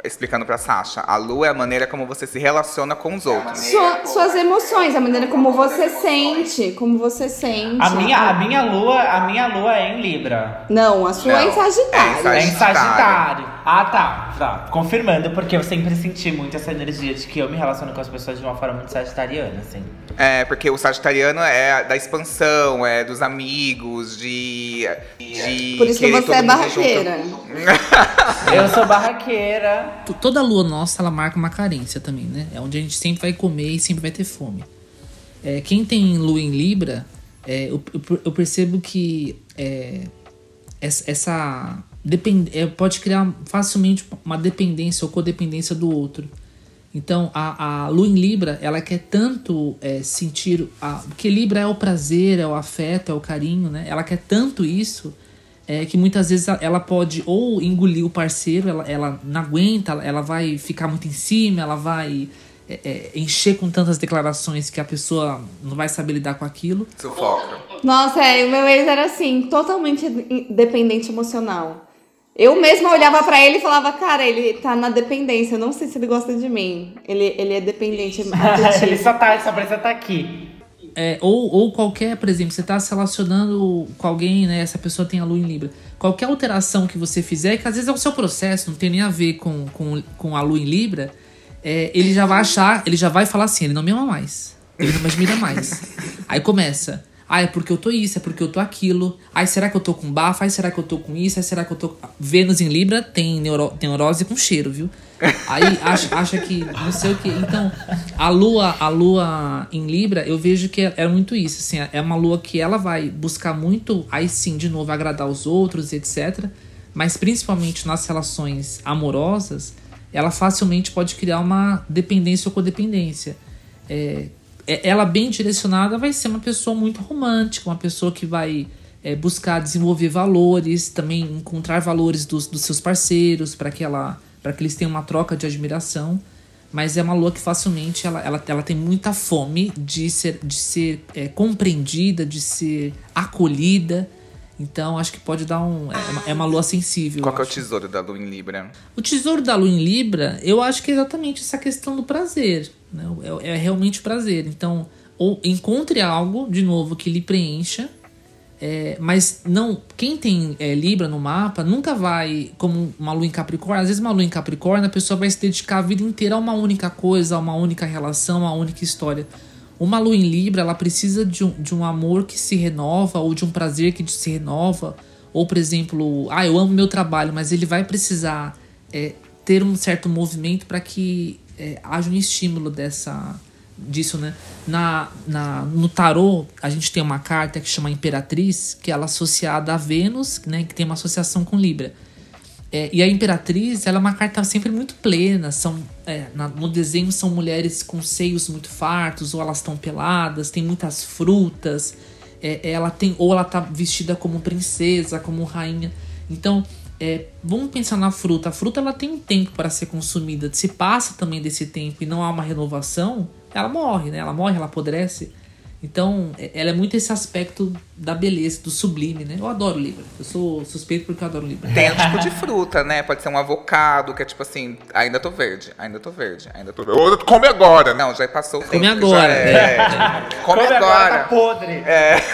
Explicando pra Sasha. A lua é a maneira como você se relaciona com os outros. Sua- suas emoções, a maneira como você sente. Como você sente. A minha, a minha lua, a minha lua é em Libra. Não, a sua é em Não, Sagitário. é É em Sagitário. Ah, tá. tá. Confirmando, porque eu sempre senti muito essa energia de que eu me relaciono com as pessoas de uma forma muito sagitariana, assim. É, porque o sagitariano é da expansão, é dos amigos, de. de Por isso que você é barraqueira. Eu sou barraqueira. Toda lua nossa, ela marca uma carência também, né? É onde a gente sempre vai comer e sempre vai ter fome. É, quem tem lua em Libra, é, eu, eu- percebo que é, essa, essa depend, é, pode criar facilmente uma dependência ou codependência do outro. Então, a, a lua em Libra, ela quer tanto é, sentir. A, porque Libra é o prazer, é o afeto, é o carinho, né? Ela quer tanto isso é, que muitas vezes ela- pode ou engolir o parceiro, ela, ela não aguenta, ela, vai ficar muito em cima, ela vai é, é, encher com tantas declarações que a pessoa não vai saber lidar com aquilo. Sufoca. Nossa, é, o meu ex era assim, totalmente dependente emocional. Eu mesma olhava pra ele e falava, cara, ele tá na dependência. Eu não sei se ele gosta de mim. Ele, ele é dependente ele só tá, só precisa estar aqui. É, ou, ou qualquer, por exemplo, você tá se relacionando com alguém, né? Essa pessoa tem a lua em Libra. Qualquer alteração que você fizer, que às vezes é o seu processo, não tem nem a ver com, com, com a lua em Libra, é, ele já vai achar, ele já vai falar assim, ele não me ama mais. Ele não me admira mais. Aí começa. Ah, é porque eu tô isso, é porque eu tô aquilo. Ai, será que eu tô com bafo? Ai, será que eu tô com isso? Ai, será que eu tô. Vênus em Libra tem, neuro... neurose com cheiro, viu? Aí acha, acha que não sei o que. Então, a lua, a lua em Libra, eu vejo que é, é muito isso. Assim, é uma lua que ela vai buscar muito, aí sim, de novo, agradar os outros, etc. Mas principalmente nas relações amorosas, ela facilmente pode criar uma dependência ou codependência. É, é- ela bem direcionada vai ser uma pessoa muito romântica, uma pessoa que vai é, buscar desenvolver valores, também encontrar valores dos, dos seus parceiros para que ela para que eles tenham uma troca de admiração. Mas é uma lua que facilmente ela, ela, ela tem muita fome de ser, de ser é, compreendida, de ser acolhida. Então acho que pode dar um. É uma, é uma lua sensível. Qual que é o tesouro da lua em Libra? O tesouro da lua em Libra, eu acho que é exatamente essa questão do prazer. Né? É, é realmente o prazer. Então, ou encontre algo, de novo, que lhe preencha. é, mas não. Quem tem é, Libra no mapa nunca vai, como uma lua em Capricórnio, às vezes uma lua em Capricórnio, a pessoa vai se dedicar a vida inteira a uma única coisa, a uma única relação, a uma única história. Uma lua em Libra, ela precisa de um, de um amor que se renova, ou de um prazer que se renova. Ou, por exemplo, ah, eu amo meu trabalho, mas ele vai precisar é, ter um certo movimento para que é, haja um estímulo dessa disso, né? Na, na, no tarô, a gente tem uma carta que chama Imperatriz, que ela é associada a Vênus, né? Que tem uma associação com Libra. É, e a Imperatriz, ela é uma carta sempre muito plena. São, é, na- no desenho são mulheres com seios muito fartos, ou elas estão peladas, tem muitas frutas. é, ela tem ou ela tá vestida como princesa, como rainha. Então, é, vamos pensar na fruta. A fruta ela tem um tempo para ser consumida. Se passa também desse tempo e não há uma renovação, ela morre, né? Ela morre, ela apodrece. Então, é- ela é muito esse aspecto da beleza, do sublime, né? Eu adoro Libra. Eu sou suspeito porque eu adoro Libra. Tem um tipo de fruta, né? Pode ser um avocado, que é tipo assim, ainda tô verde, ainda tô verde, ainda tô verde. Come agora. Não, já passou o Come tempo. agora, já é. Come, Come agora. tá podre.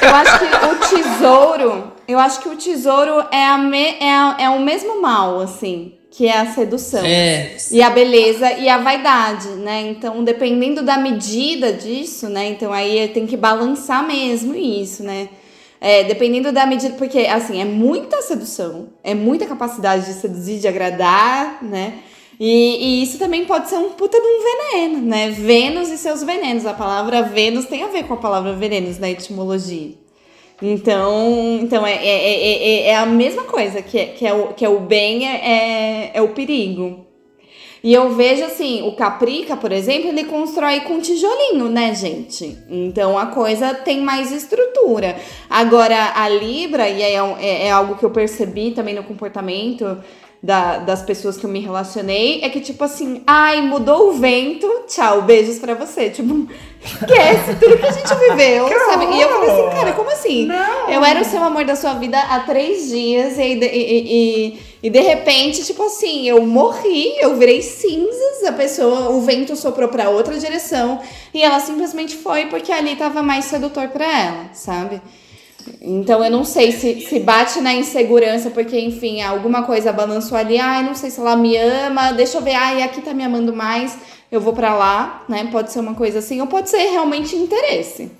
Eu acho que o tesouro, eu acho que o tesouro é, a me- é, a- é o mesmo mal, assim, que é a sedução. É. E a beleza e a vaidade, né? Então, dependendo da medida disso, né? Então aí tem que balançar mesmo isso, né? É, dependendo da medida, porque assim, é muita sedução, é muita capacidade de seduzir, de agradar, né? E, e isso também pode ser um puta de um veneno, né? Vênus e seus venenos. A palavra Vênus tem a ver com a palavra venenos na etimologia. Então, então é, é, é, é- é a mesma coisa, que é, que é, o, que é o bem, é, é, é o perigo. E eu vejo assim, o Caprica, por exemplo, ele constrói com tijolinho, né, gente? Então a coisa tem mais estrutura. Agora, a Libra, e é, um- é, é algo que eu percebi também no comportamento da- das pessoas que eu me relacionei, é que tipo assim, ai, mudou o vento, tchau, beijos pra você. Tipo, esquece tudo que a gente viveu, sabe? E eu falei assim, cara, como assim? Eu era o seu amor da sua vida há três dias e, e, e- e- de repente, tipo assim, eu morri, eu virei cinzas, a pessoa, o vento soprou pra outra direção e ela simplesmente foi porque ali tava mais sedutor pra ela, sabe? Então eu não sei se, se bate na insegurança, porque, enfim, alguma coisa balançou ali, ai, não sei se ela me ama, deixa eu ver, ai, aqui tá me amando mais, eu vou pra lá, né? Pode ser uma coisa assim, ou pode ser realmente interesse.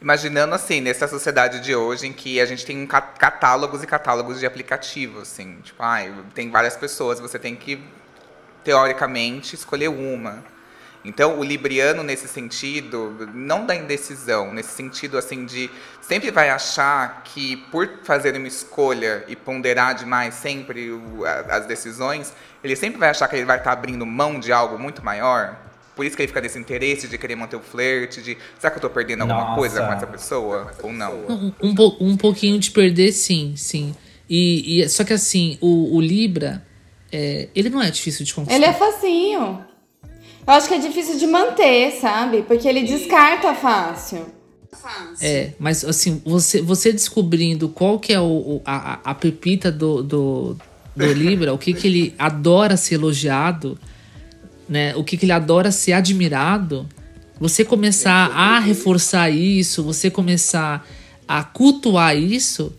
Imaginando assim, nessa sociedade de hoje em que a gente tem ca- catálogos e catálogos de aplicativos, assim, tipo, ai, tem várias pessoas, você tem que teoricamente escolher uma. Então, o libriano nesse sentido, não da indecisão, nesse sentido assim de sempre vai achar que por fazer uma escolha e ponderar demais sempre o- a- as decisões, ele sempre vai achar que ele vai estar abrindo mão de algo muito maior. Por isso que ele fica nesse interesse de querer manter o flerte, de será que eu tô perdendo alguma Nossa. coisa com essa pessoa ou não? Um, um, po- um pouquinho de perder, sim, sim. E, e- só que assim, o, o Libra, é, ele não é difícil de conquistar. Ele é facinho. Eu acho que é difícil de manter, sabe? Porque ele descarta fácil. É, mas assim, você, você descobrindo qual que é o, o- a, a- pepita do, do, do Libra, o que, que ele adora ser elogiado, né? O que, que ele adora ser admirado. Você começar a reforçar isso, você começar a cultuar isso,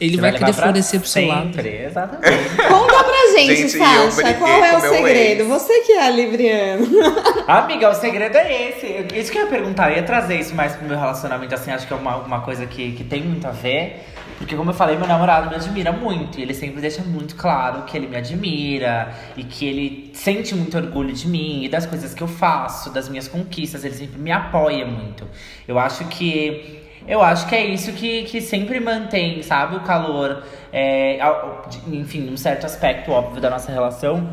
ele Você vai, levar querer florescer pro seu lado. Exatamente. Conta pra gente, Gente, Sasha, qual é o segredo? ex. Você que é libriano. Amiga, o segredo é esse. Isso que eu ia perguntar, eu ia trazer isso mais pro meu relacionamento, assim, acho que é uma, uma coisa que, que tem muito a ver. Porque, como eu falei, meu namorado me admira muito. E ele sempre deixa muito claro que ele me admira e que ele sente muito orgulho de mim e das coisas que eu faço, das minhas conquistas. Ele sempre me apoia muito. Eu acho que. Eu acho que é isso que, que sempre mantém, sabe, o calor. é, enfim, num certo aspecto óbvio da nossa relação.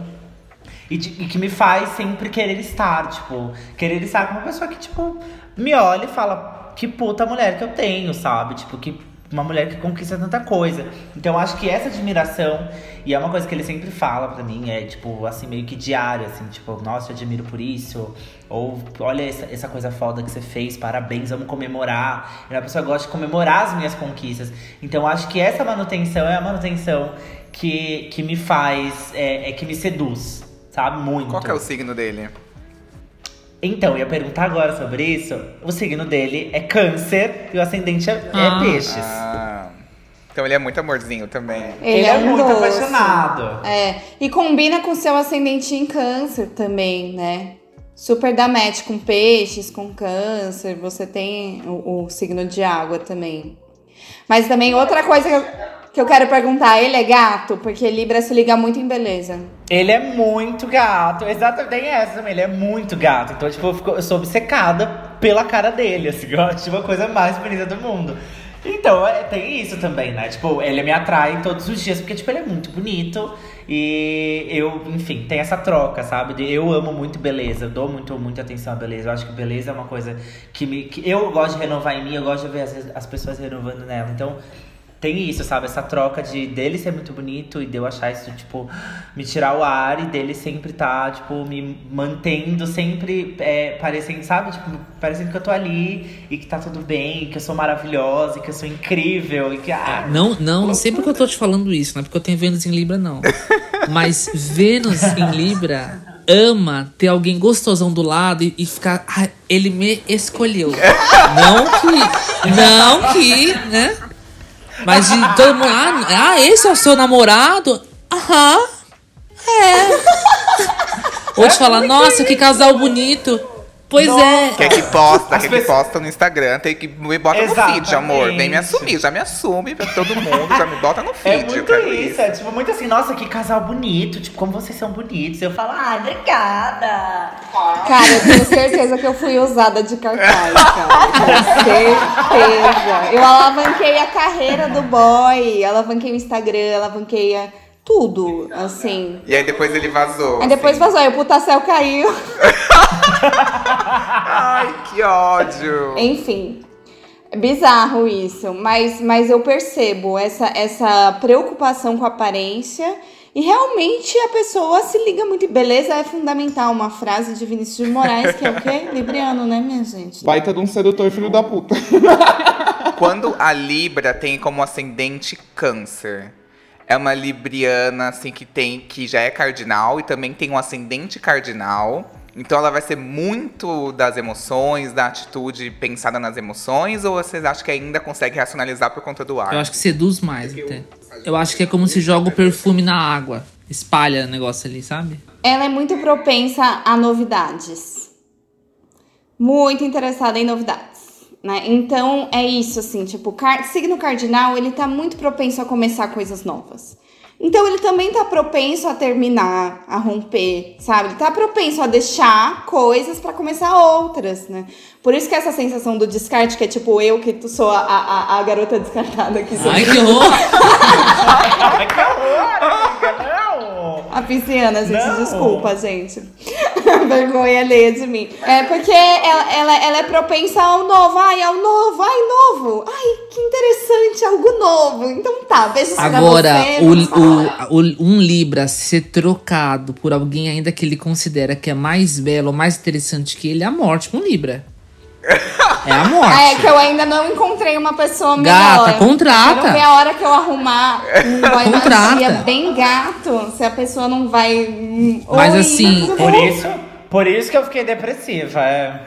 E, e que me faz sempre querer estar, tipo, querer estar com uma pessoa que, tipo, me olha e fala, que puta mulher que eu tenho, sabe? Tipo, que uma mulher que conquista tanta coisa. Então acho que essa admiração, e é uma coisa que ele sempre fala pra mim, é tipo, assim, meio que diário, assim, tipo, nossa, eu admiro por isso. Ou olha essa, essa coisa foda que você fez, parabéns, vamos comemorar. E a pessoa gosta de comemorar as minhas conquistas. Então acho que essa manutenção é a manutenção que, que me faz, é, é que me seduz, sabe? Muito. Qual é o signo dele? Então, eu ia perguntar agora sobre isso. O signo dele é câncer e o ascendente é, é Ah. peixes. Ah, então ele é muito amorzinho também. Ele, é, um muito doce. apaixonado. É, e combina com seu ascendente em câncer também, né? Super dá match com peixes, com câncer. Você tem o, o signo de água também. Mas também outra coisa que eu, que eu quero perguntar, ele é gato? Porque Libra se liga muito em beleza. Ele é muito gato. Exatamente, tem essa também. Ele é muito gato. Então, tipo, eu, fico- eu sou obcecada pela cara dele, assim. Eu acho uma coisa mais bonita do mundo. Então, é, tem isso também, né? Tipo, ele me atrai todos os dias, porque, tipo, ele é muito bonito. E eu, enfim, tem essa troca, sabe? Eu amo muito beleza, dou muito, muita atenção à beleza. Eu acho que beleza é uma coisa que me. Que eu gosto de renovar em mim, eu gosto de ver as, as pessoas renovando nela. Então, tem isso, sabe? Essa troca de dele ser muito bonito e de eu achar isso, tipo, me tirar o ar e dele sempre tá, tipo, me mantendo sempre é, parecendo, sabe? Tipo, parecendo que eu tô ali e que tá tudo bem, que eu sou maravilhosa, e que eu sou incrível e que. Ah, Não, não, não sei porque eu tô te falando isso, não é porque eu tenho Vênus em Libra, não. Mas Vênus em Libra ama ter alguém gostosão do lado e, e ficar. "Ah, ele me escolheu. Não que. Não que, né? Mas de todo mundo. Ah, ah, esse é o seu namorado? Aham. É. Ou te falar, nossa, que casal bonito. Pois é. Quer que posta, As quer que pessoas- posta no Instagram, tem que me bota no feed, amor. Vem me Exatamente. assumir, já me assume pra todo mundo, já me bota no feed. É eu muito quero isso, é tipo muito assim, nossa, que casal bonito, tipo, como vocês são bonitos. Eu falo, ah, obrigada. Cara, eu tenho certeza que eu fui usada de cartaz, cara. Tenho certeza. Eu alavanquei a carreira do boy, alavanquei o Instagram, alavanquei a- tudo, assim. E aí depois ele vazou. Aí depois assim. vazou, aí o putacel caiu. Ai, que ódio. Enfim, é bizarro isso, mas, mas eu percebo essa, essa preocupação com a aparência e realmente a pessoa se liga muito. Beleza é fundamental, uma frase de Vinícius de Moraes, que é o quê? Libriano, né, minha gente? Baita de um sedutor filho da puta. Quando a Libra tem como ascendente câncer, é uma libriana assim que tem que já é cardinal e também tem um ascendente cardinal. Então ela vai ser muito das emoções, da atitude pensada nas emoções, ou vocês acham que ainda consegue racionalizar por conta do ar? Eu acho que seduz mais até. Eu acho que é como se joga o perfume na água. Espalha o negócio ali, sabe? Ela é muito propensa a novidades. Muito interessada em novidades. Né? Então é isso, assim, tipo, car signo cardinal, ele tá muito propenso a começar coisas novas. Então ele também tá propenso a terminar, a romper, sabe? Ele tá propenso a deixar coisas pra começar outras, né? Por isso que essa sensação do descarte, que é tipo eu que sou a, a, a garota descartada aqui. Ai, que horror! Ai, que horror, amiga, não! A pisciana, gente, Não. desculpa, gente. Vergonha alheia de mim. É porque ela, ela, ela é propensa ao novo. Ai, ao novo, ai, novo. Ai, que interessante, algo novo. Então tá, beijo Agora, você. o, o, o- um Libra ser trocado por alguém ainda que ele considera que é mais belo ou mais interessante que ele, é a morte com Libra. É a morte. Ah, é que eu ainda não encontrei uma pessoa melhor. Gata, contrata. Quero ver a hora que eu arrumar um boy Contrata. magia bem gato, se a pessoa não vai... hum, Mas Oi, assim, tudo Por isso, por isso que eu fiquei depressiva. É.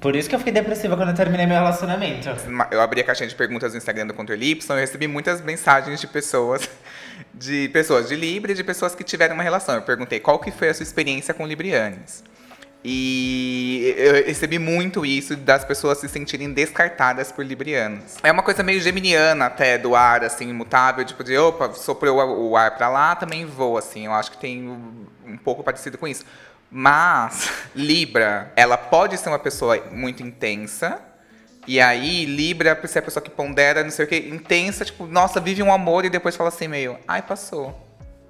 Por isso que eu fiquei depressiva quando eu terminei meu relacionamento. Eu abri a caixinha de perguntas no Instagram do Controle Y e recebi muitas mensagens de pessoas de pessoas de Libra e de pessoas que tiveram uma relação. Eu perguntei qual que foi a sua experiência com Librianes. E eu recebi muito isso das pessoas se sentirem descartadas por librianos. É uma coisa meio geminiana até, do ar, assim, imutável, tipo de, opa, soprou o ar pra lá, também vou, assim. Eu acho que tem um pouco parecido com isso. Mas, Libra, ela pode ser uma pessoa muito intensa, e aí, Libra, se é a pessoa que pondera, não sei o que, intensa, tipo, nossa, vive um amor e depois fala assim, meio, ai, passou.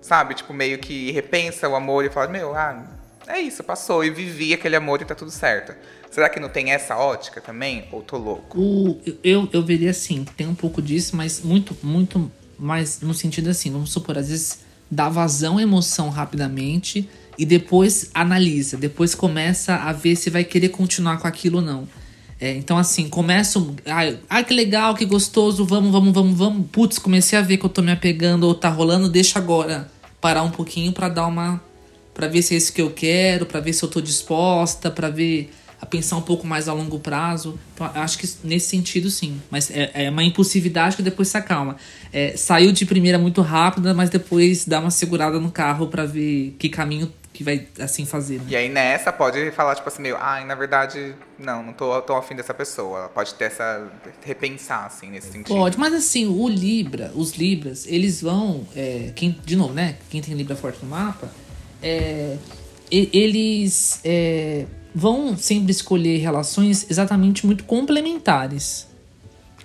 Sabe? Tipo, meio que repensa o amor e fala, meu, ah, é isso, passou. E vivi aquele amor e tá tudo certo. Será que não tem essa ótica também? Ou tô louco? O, eu, eu veria assim, tem um pouco disso, mas muito, muito mais no sentido assim, vamos supor, às vezes dá vazão à emoção rapidamente e depois analisa, depois começa a ver se vai querer continuar com aquilo ou não. É, então, assim, começa. um- Ai, ai, que legal, que gostoso, vamos, vamos, vamos, vamos. Putz, comecei a ver que eu tô me apegando ou tá rolando, deixa agora parar um pouquinho pra dar uma. Pra ver se é isso que eu quero, pra ver se eu tô disposta, pra ver. A pensar um pouco mais a longo prazo. Então, acho que nesse sentido, sim. Mas é, é uma impulsividade que depois se acalma. É, saiu de primeira muito rápida, mas depois dá uma segurada no carro pra ver que caminho que vai assim fazer. né? E aí nessa pode falar, tipo assim, meio, ai, na verdade, não, não tô, tô afim dessa pessoa. Pode ter essa. repensar, assim, nesse sentido. Pode, mas assim, o Libra, os Libras, eles vão. é, quem, de novo, né? Quem tem Libra forte no mapa, é, eles é, vão sempre escolher relações exatamente muito complementares.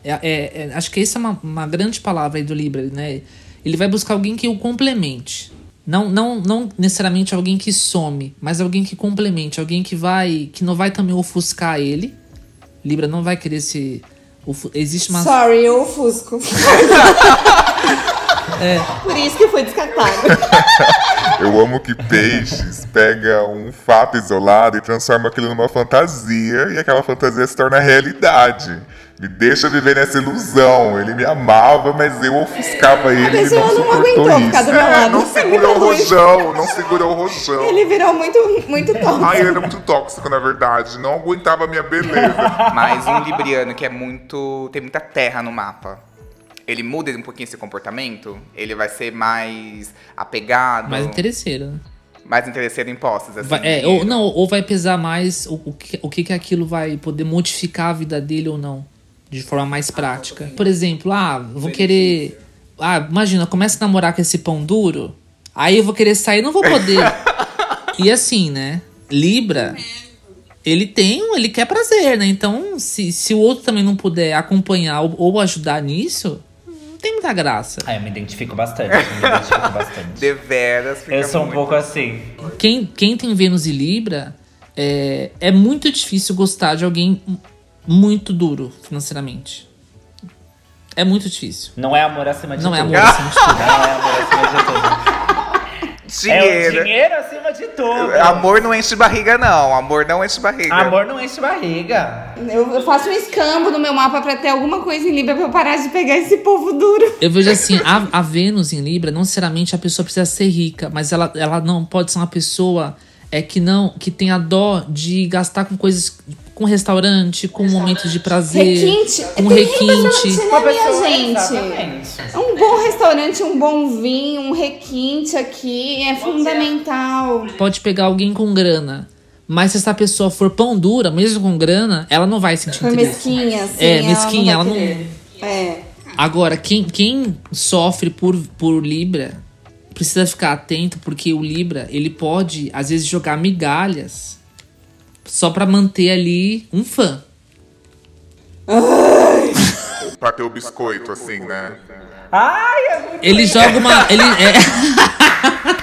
É, é- é- acho que essa é uma, uma grande palavra do Libra, né? Ele vai buscar alguém que o complemente. Não, não, não necessariamente alguém que some, mas alguém que complemente, alguém que vai. que não vai também ofuscar ele. Libra não vai querer se. Existe uma. Sorry, eu ofusco. É. Por isso que foi descartado. Eu amo que peixes pega um fato isolado e transforma aquilo numa fantasia e aquela fantasia se torna realidade. Me deixa viver nessa ilusão. Ele me amava, mas eu ofuscava ele e ele não não suportou aguentou isso. ficar do meu É, lado. não segurou o rojão, não segurou o rojão. Ele virou muito, muito tóxico. Ai, ele era muito tóxico, na verdade. Não aguentava a minha beleza. Mas um libriano que é muito. tem muita terra no mapa. Ele muda um pouquinho esse comportamento? Ele vai ser mais apegado? Mais interesseiro, né? Mais interesseiro em posses, assim. Vai- é, ou, não, ou vai pesar mais o, o, que, o que que aquilo vai poder modificar a vida dele ou não. De forma mais prática. Por exemplo, ah, vou querer. Ah, imagina, começa a namorar com esse pão duro. Aí eu vou querer sair, não vou poder. e assim, né? Libra, ele tem, ele quer prazer, né? Então, se, se o outro também não puder acompanhar ou, ou ajudar nisso, não tem muita graça. Ah, eu me identifico bastante, me identifico bastante. Deveras, fica Eu sou um muito- pouco assim. Quem, quem tem Vênus e Libra, é, é muito difícil gostar de alguém muito duro financeiramente. É muito difícil. Não é amor acima de Não é tudo. amor acima de tudo. Não é amor acima de tudo. É o Dinheiro. dinheiro acima de tudo. Amor não enche barriga, não. Amor não enche barriga. Amor não enche barriga. Eu, eu faço um escambo no meu mapa pra ter alguma coisa em Libra pra eu parar de pegar esse povo duro. Eu vejo assim, a, a Vênus em Libra, não necessariamente a pessoa precisa ser rica, mas ela, ela não pode ser uma pessoa é que não que tenha dó de gastar com coisas com restaurante, com momentos de prazer, Requinte. com Tem requinte. né, minha pessoa, gente? exatamente. Um bom restaurante, um bom vinho, um requinte aqui é fundamental. Pode pegar alguém com grana. Mas se essa pessoa for pão dura, mesmo com grana, ela não vai sentir Foi interesse. mesquinha, assim. É, mesquinha, ela vai não- querer. É. Agora, quem, quem sofre por, por Libra precisa ficar atento, porque o Libra, ele pode, às vezes, jogar migalhas só pra manter ali um fã. pra ter o biscoito, assim, né? Ai, é muito Ele joga uma. Ele, é,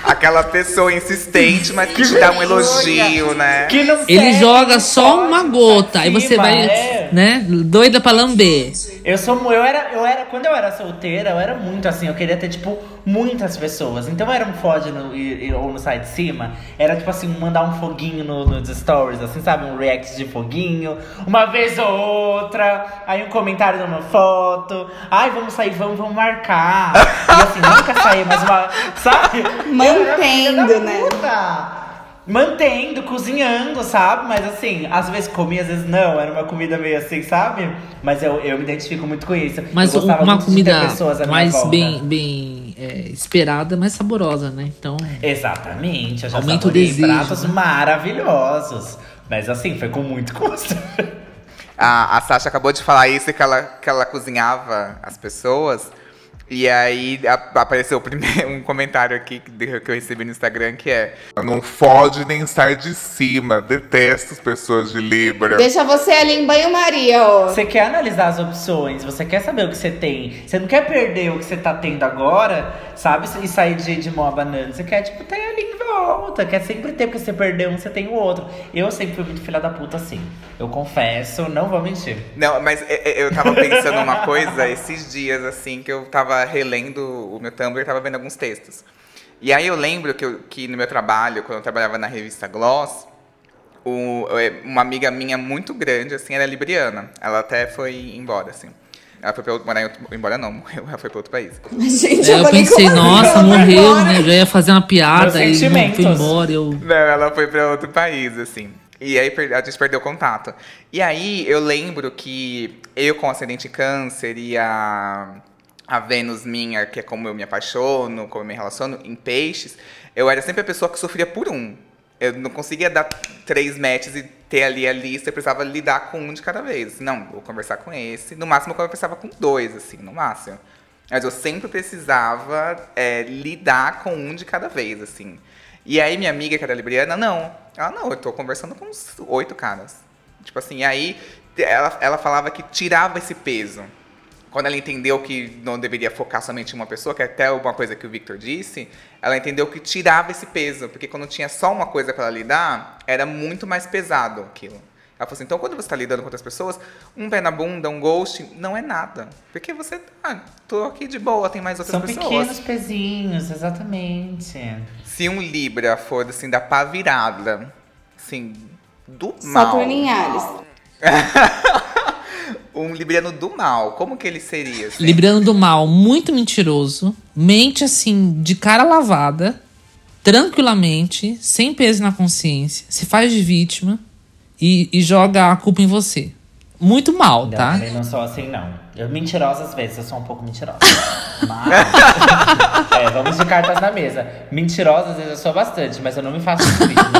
Aquela pessoa insistente, mas que te dá um elogio, né? Que não ele joga só uma gota. Aí você vai, é. Né, doida pra lamber. Eu sou eu era eu era quando eu era solteira, eu era muito assim, eu queria ter tipo muitas pessoas. Então era um fode no, e- e- ou no site de cima, era tipo assim, mandar um foguinho no- nos stories, assim, sabe, um react de foguinho, uma vez ou outra, aí um comentário numa foto. Ai, vamos sair, vamos, vamos marcar. E assim, nunca saí mais uma, sabe? Eu era filha da Mantendo, né? puta. Mantendo, cozinhando, sabe? Mas assim, às vezes comia, às vezes não. Era uma comida meio assim, sabe? Mas eu, eu me identifico muito com isso. Mas eu gostava uma muito de ter comida pessoas à minha mais bem, bem é, esperada, mais saborosa, né? Então, Exatamente, eu já Aumenta o desejo, pratos né? maravilhosos. Mas assim, foi com muito custo. A, a Sasha acabou de falar isso, que ela, que ela cozinhava as pessoas. E aí a- apareceu o primeiro- um comentário aqui que, eu recebi no Instagram que é Não fode nem sai de cima. Detesto as pessoas de Libra. Deixa você ali em banho-maria, ó. Você quer analisar as opções, você quer saber o que você tem. Você não quer perder o que você tá tendo agora, sabe? E sair de, de mão abanando. Você quer, tipo, ter ali em volta. Quer sempre ter, porque você perdeu um, você tem o outro. Eu sempre fui muito filha da puta assim. Eu confesso, não vou mentir. Não, mas é, é, eu tava pensando uma coisa esses dias, assim, que eu tava relendo o meu Tumblr, tava vendo alguns textos. E aí eu lembro que, eu- que no meu trabalho, quando eu trabalhava na revista Gloss, o- é, uma amiga minha muito grande, assim, era libriana. Ela até foi embora, assim. Ela foi pra outro, morar em outro, embora não, morreu, ela foi pra outro país. Gente, é, eu falei, pensei, assim? nossa, morreu, né? Eu já ia fazer uma piada Meus e não foi embora. Eu... Não, ela foi pra outro país, assim. E aí a gente perdeu contato. E aí eu lembro que eu com ascendente em câncer e a, a Vênus minha, que é como eu me apaixono, como eu me relaciono, em peixes, eu era sempre a pessoa que sofria por um. Eu não conseguia dar três matches e ter ali a lista, eu precisava lidar com um de cada vez. Não, vou conversar com esse. No máximo eu conversava com dois, assim, no máximo. Mas eu sempre precisava é, lidar com um de cada vez, assim. E aí minha amiga, que era libriana, não. Ela, não, eu tô conversando com uns oito caras. Tipo assim, aí ela, ela falava que tirava esse peso. Quando ela entendeu que não deveria focar somente em uma pessoa, que é até uma coisa que o Victor disse, ela entendeu que tirava esse peso. Porque quando tinha só uma coisa para ela lidar, era muito mais pesado aquilo. Ela falou assim, então quando você está lidando com outras pessoas, um pé na bunda, um ghost, não é nada. Porque você, ah, tô aqui de boa, tem mais outras São pessoas. pequenos pezinhos, exatamente. Se um Libra for assim da pá virada, assim, do mal. Saturno em Ares. Um libriano do mal, como que ele seria? Assim? Libriano do mal, muito mentiroso, mente assim, de cara lavada, tranquilamente, sem peso na consciência, se faz de vítima e, e joga a culpa em você. Muito mal, Não, tá? não sou assim, não. Eu mentirosa às vezes, eu sou um pouco mentirosa. Mas. é, vamos de cartas na mesa. Mentirosa, às vezes eu sou bastante, mas eu não me faço de vítima.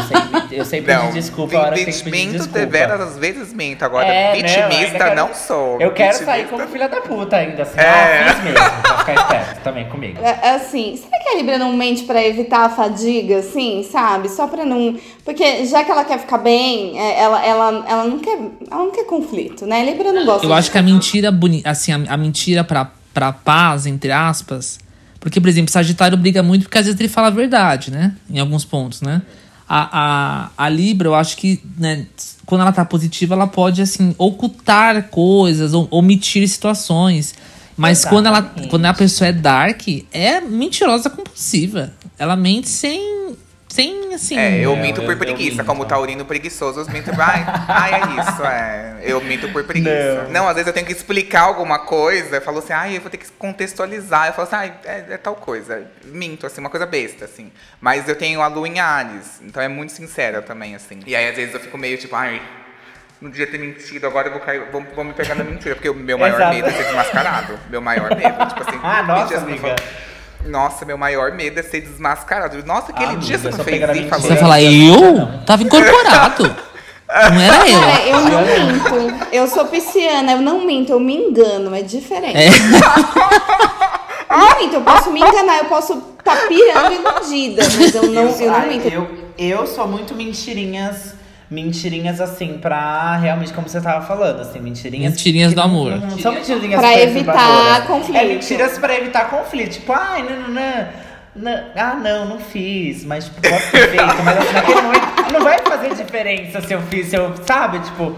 Eu pedir Não, desculpa a hora que tem que pedir desculpa. deveras, às vezes minto. Agora, É, não, vitimista não, quero- sou. Eu quero Vitimista- sair como filha da puta ainda, assim. É. Ah, fiz mesmo, pra ficar esperto também comigo. É, é assim, será que a Libra não mente pra evitar a fadiga, assim, sabe? Só pra não. Porque já que ela quer ficar bem, é, ela, ela, ela, não, quer, ela não quer conflito, né? A Libra não gosta Eu acho que a mentira bonita, assim, a, a mentira pra, pra paz, entre aspas. Porque, por exemplo, Sagitário briga muito porque às vezes ele fala a verdade, né? Em alguns pontos, né? A, a, a Libra, eu acho que, né, quando ela tá positiva, ela pode, assim, ocultar coisas, ou omitir situações. Mas quando, ela, quando a pessoa é dark, é mentirosa compulsiva. Ela mente sem. Sem assim. É, eu É, minto eu- por eu preguiça. minto. Como taurino preguiçoso, eu minto. Ai, ai, é isso, é. Eu minto por preguiça. Não. Não. às vezes eu tenho que explicar alguma coisa. Eu falo assim, ai, eu vou ter que contextualizar. Eu falo assim, ai, é, é tal coisa. Minto, assim, uma coisa besta, assim. Mas eu tenho a lua em Ares, então é muito sincera também, assim. E aí, às vezes, eu fico meio tipo, ai. Não devia ter mentido, agora eu vou cair, vou, vou me pegar na mentira, porque o meu maior Exato. medo é ser desmascarado. Meu maior medo. Tipo assim, Ah, nossa, amiga. falou, Nossa, meu maior medo é ser desmascarado. Nossa, aquele Amiga, dia você não fez isso e falou. Você vai falar, eu? Não. Tava incorporado. Não era eu. Cara, eu não minto. Eu sou pisciana, eu não minto, eu me engano, é diferente. É. Eu não minto, eu posso me enganar, eu posso estar tá pirando iludida, mas eu não, eu não minto. Eu, eu sou muito mentirinhas. Mentirinhas assim, pra realmente, como você tava falando, assim, mentirinhas. Mentirinhas que do não- amor. Não, são mentirinhas Pra perturbadoras. evitar conflito. É mentiras pra evitar conflito. Tipo, ai, não, não, não. não, ah, não, não fiz, mas tipo, posso ter feito, mas assim, naquele momento não vai fazer diferença se eu fiz, se eu, sabe, tipo,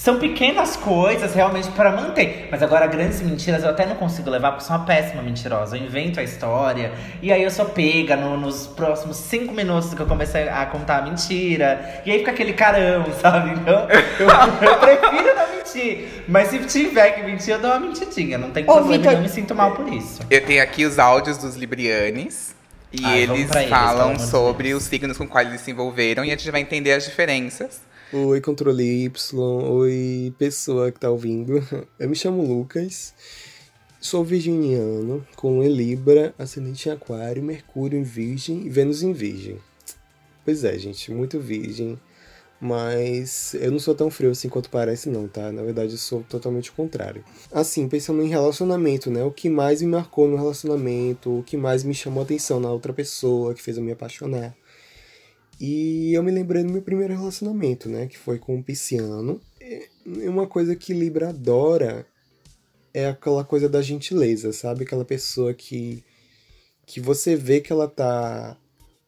São pequenas coisas realmente para manter. Mas agora, grandes mentiras eu até não consigo levar porque sou uma péssima mentirosa. Eu invento a história e aí eu sou pega no- nos próximos cinco minutos que eu comecei a contar a mentira. E aí fica aquele carão, sabe? Então eu, eu prefiro não mentir. Mas se tiver que mentir, eu dou uma mentidinha. Não tem Ô, problema, eu não me sinto mal por isso. Eu tenho aqui os áudios dos Librianes. E vamos eles eles, falam sobre os signos com quais eles se envolveram e a gente vai entender as diferenças. Oi, controle Y. Oi, pessoa que tá ouvindo. Eu me chamo Lucas. Sou virginiano, com Libra, ascendente em Aquário, Mercúrio em Virgem e Vênus em Virgem. Pois é, gente, muito virgem. Mas eu não sou tão frio assim quanto parece, não, tá? Na verdade, eu sou totalmente o contrário. Assim, pensando em relacionamento, né? O que mais me marcou no relacionamento, o que mais me chamou atenção na outra pessoa, que fez eu me apaixonar. E eu me lembrei do meu primeiro relacionamento, né? Que foi com um pisciano. E uma coisa que Libra adora é aquela coisa da gentileza, sabe? Aquela pessoa que, que você vê que ela tá.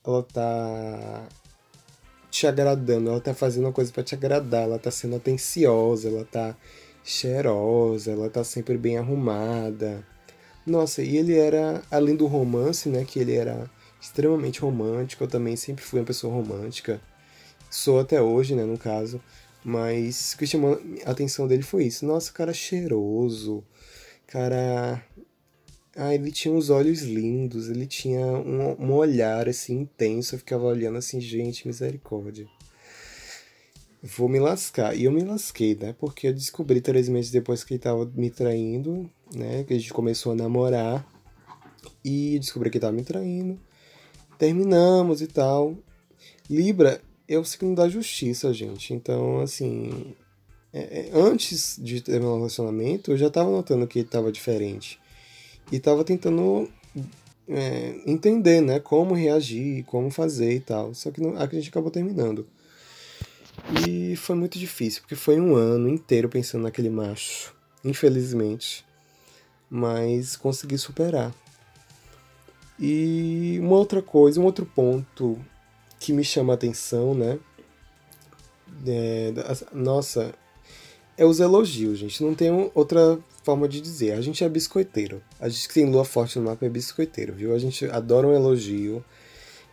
Ela tá te agradando, ela tá fazendo uma coisa pra te agradar, ela tá sendo atenciosa, ela tá cheirosa, ela tá sempre bem arrumada. Nossa, e ele era, além do romance, né, que ele era extremamente romântico, eu também sempre fui uma pessoa romântica. Sou até hoje, né, no caso. Mas o que chamou a atenção dele foi isso. Nossa, cara cheiroso. Cara. Ah, ele tinha uns olhos lindos, ele tinha um, um olhar assim intenso. Eu ficava olhando assim, gente, misericórdia. Vou me lascar. E eu me lasquei, né? Porque eu descobri três meses depois que ele tava me traindo, né? Que a gente começou a namorar. E descobri que ele tava me traindo. Terminamos e tal. Libra é o signo da justiça, gente. Então, assim. é- é, antes de ter meu relacionamento, eu já tava notando que tava diferente. E tava tentando é, entender, né? Como reagir, como fazer e tal. Só que não, a gente acabou terminando. E foi muito difícil, porque foi um ano inteiro pensando naquele macho. Infelizmente. Mas consegui superar. E uma outra coisa, um outro ponto que me chama a atenção, né? É, nossa, é os elogios, gente. Não tem outra forma de dizer. A gente é biscoiteiro. A gente que tem lua forte no mapa é biscoiteiro, viu? A gente adora um elogio.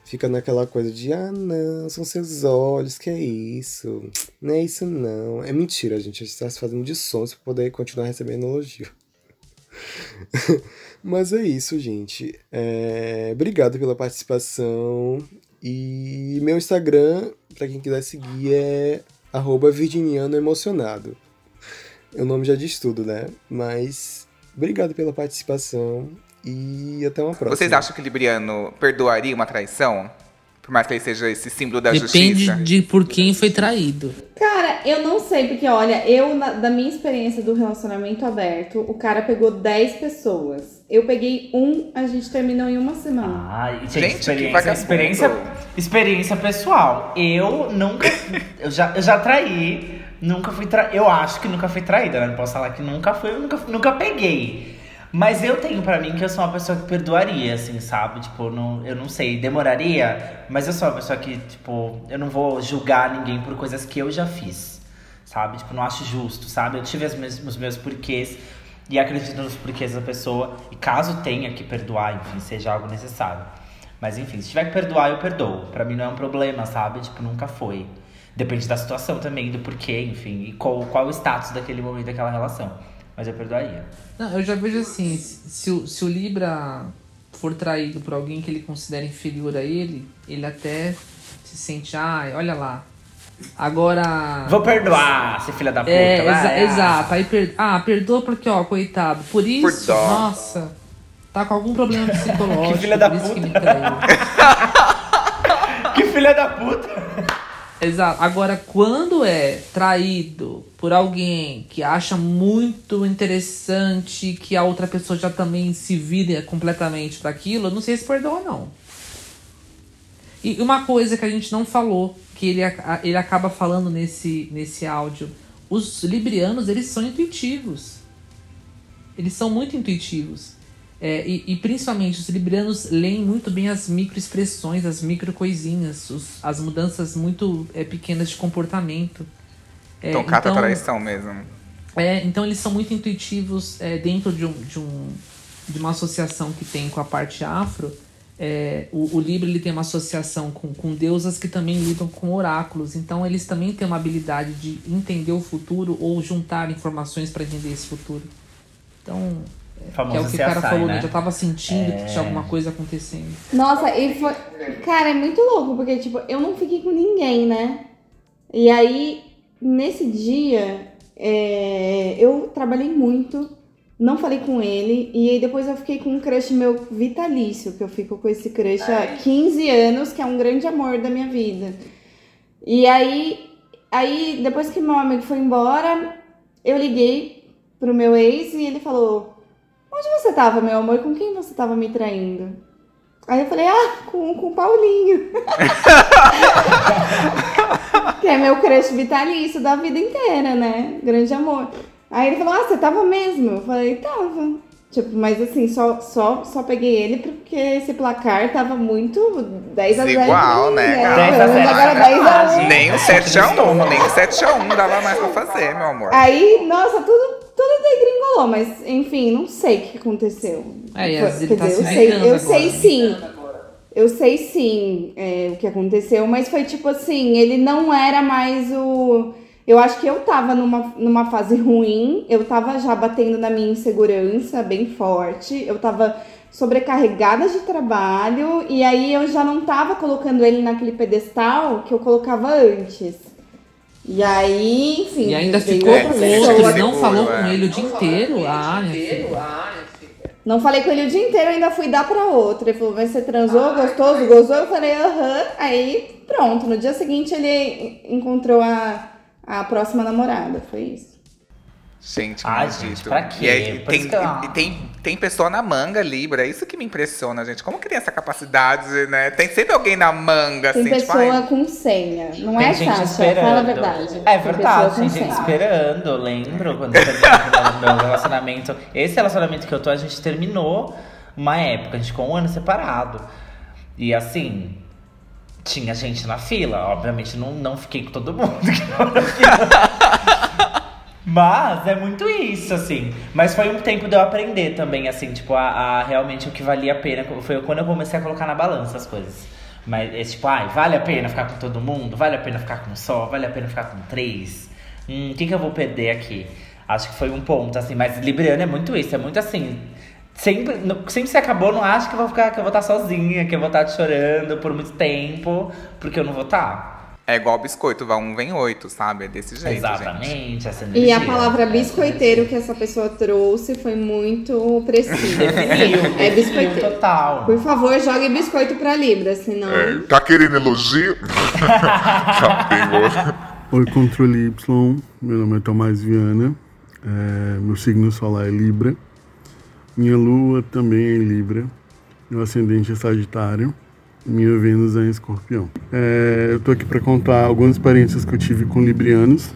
Fica naquela coisa de, ah, não, são seus olhos, que é isso? Não é isso, não. É mentira, gente. A gente tá se fazendo de sons pra poder continuar recebendo elogio. Mas é isso, gente. É, Obrigado pela participação. E meu Instagram, pra quem quiser seguir, é arroba virginiano emocionado. O nome já diz tudo, né? Mas obrigado pela participação e até uma próxima. Vocês acham que o Libriano perdoaria uma traição? Por mais que ele seja esse símbolo da Depende justiça? de por quem foi traído. Cara, eu não sei, porque olha, eu, na- da minha experiência do relacionamento aberto, o cara pegou 10 pessoas. Eu peguei um, a gente terminou em uma semana. Ai, gente, Gente, que experiência, vagabundo. experiência, experiência pessoal. Eu nunca. eu, já, eu já traí. Nunca fui tra... Eu acho que nunca fui traída, né? Não posso falar que nunca fui, eu nunca, nunca peguei. Mas eu tenho pra mim que eu sou uma pessoa que perdoaria, assim, sabe? Tipo, não, eu não sei, demoraria, mas eu sou uma pessoa que, tipo, eu não vou julgar ninguém por coisas que eu já fiz, sabe? Tipo, não acho justo, sabe? Eu tive meus- os meus porquês e acredito nos porquês da pessoa. E caso tenha que perdoar, enfim, seja algo necessário. Mas enfim, se tiver que perdoar, eu perdoo. Pra mim não é um problema, sabe? Tipo, nunca foi. Depende da situação também, do porquê, enfim, e qual, qual o status daquele momento, daquela relação. Mas eu perdoaria. Não, eu já vejo assim, se, se o, se o Libra for traído por alguém que ele considera inferior a ele, ele até se sente, ai, olha lá. Agora. Vou perdoar, se filha da puta. É, exa- ah. exato. Aí per... Ah, perdoa porque, ó, coitado. Por isso, dó. nossa, tá com algum problema psicológico. Que filha da por isso que puta. me traiu. Que filha da puta! Exato. Agora, quando é traído por alguém que acha muito interessante que a outra pessoa já também se vire completamente daquilo, eu não sei se perdoa, não. E uma coisa que a gente não falou, que ele, ele acaba falando nesse, nesse áudio. Os librianos, eles são intuitivos. Eles são muito intuitivos. É, e, e principalmente os librianos leem muito bem as microexpressões, as micro coisinhas, os- as mudanças muito é, pequenas de comportamento. É, Então cata a traição mesmo. É, então eles são muito intuitivos é, dentro de, um, de, um, de uma associação que tem com a parte afro. É, o, o Libra ele tem uma associação com, com deusas que também lidam com oráculos. Então eles também têm uma habilidade de entender o futuro ou juntar informações para entender esse futuro. Então, é, que é o que o cara CSI, falou, né? né? Já tava sentindo É. que tinha alguma coisa acontecendo. Nossa, e foi. Cara, é muito louco, porque, tipo, eu não fiquei com ninguém, né? E aí, nesse dia, é, eu trabalhei muito, não falei com ele, e aí depois eu fiquei com um crush meu vitalício, que eu fico com esse crush há 15 anos, que é um grande amor da minha vida. E aí, aí depois que meu amigo foi embora, eu liguei pro meu ex e ele falou: Onde você tava, meu amor? Com quem você tava me traindo? Aí eu falei, ah, com, com o Paulinho. que é meu crush vitalício da vida inteira, né? Grande amor. Aí ele falou, ah, você tava mesmo? Eu falei, tava. Tipo, mas assim, só, só, só peguei ele porque esse placar tava muito 10 a 0 Desigual, pra mim, né, Agora cara? 10 a 1. Nem o 7x1, nem o 7x1 dava mais pra fazer, meu amor. Aí, nossa, tudo, tudo degringolou, mas enfim, não sei o que aconteceu. É, e às vezes quer tá dizer, eu sei, eu agora, sei sim. Eu sei sim é, o que aconteceu, mas foi tipo assim, ele não era mais o. Eu acho que eu tava numa, numa fase ruim, eu tava já batendo na minha insegurança bem forte, eu tava sobrecarregada de trabalho, e aí eu já não tava colocando ele naquele pedestal que eu colocava antes. E aí, enfim. E ainda ficou com outro, não falou é. com ele o dia inteiro. Ah, minha filha. Não falei com ele o dia inteiro, ainda fui dar pra outra. Ele falou, mas você transou, gostoso, gozou? Eu falei, aham. Aí, pronto. No dia seguinte, ele encontrou a, a próxima namorada. Foi isso. Gente, Ai, maldito. gente, pra quê? E aí, tem, que eu- e tem, tem pessoa na manga, Libra. É isso que me impressiona, gente. Como que tem essa capacidade, né? Tem sempre alguém na manga, Tem assim, tipo, pessoa ai, com senha. Não Tem é, gente Sasha? esperando. Fala a verdade. É Tem verdade, pessoa com tem gente senha. esperando. Eu lembro quando eu terminei meu relacionamento. Esse relacionamento que eu tô, a gente terminou uma época, a gente ficou um ano separado. E assim, tinha gente na fila. Obviamente, não, não fiquei com todo mundo que tava na fila. Mas é muito isso, assim. Mas foi um tempo de eu aprender também, assim, tipo, a, a realmente o que valia a pena. Foi quando eu comecei a colocar na balança as coisas. Mas é tipo, ai, vale a pena ficar com todo mundo? Vale a pena ficar com só? Vale a pena ficar com três? Hum, o que, que eu vou perder aqui? Acho que foi um ponto, assim, mas Libriano é muito isso, é muito assim. Sempre, sempre se acabou, não acho que eu vou ficar, que eu vou estar sozinha, que eu vou estar chorando por muito tempo, porque eu não vou estar. É igual biscoito, vai um, vem oito, sabe? É desse jeito, gente. Exatamente, essa E a palavra biscoiteiro que essa pessoa trouxe foi muito precisa. É biscoiteiro. total. Por favor, jogue biscoito pra Libra, senão. É, tá querendo elogio? Já pegou. Oi, controle Y. Meu nome é Tomás Viana. É, meu signo solar é Libra. Minha lua também é Libra. Meu ascendente é Sagitário. Minha Vênus é em Escorpião. É, eu tô aqui para contar algumas experiências que eu tive com librianos.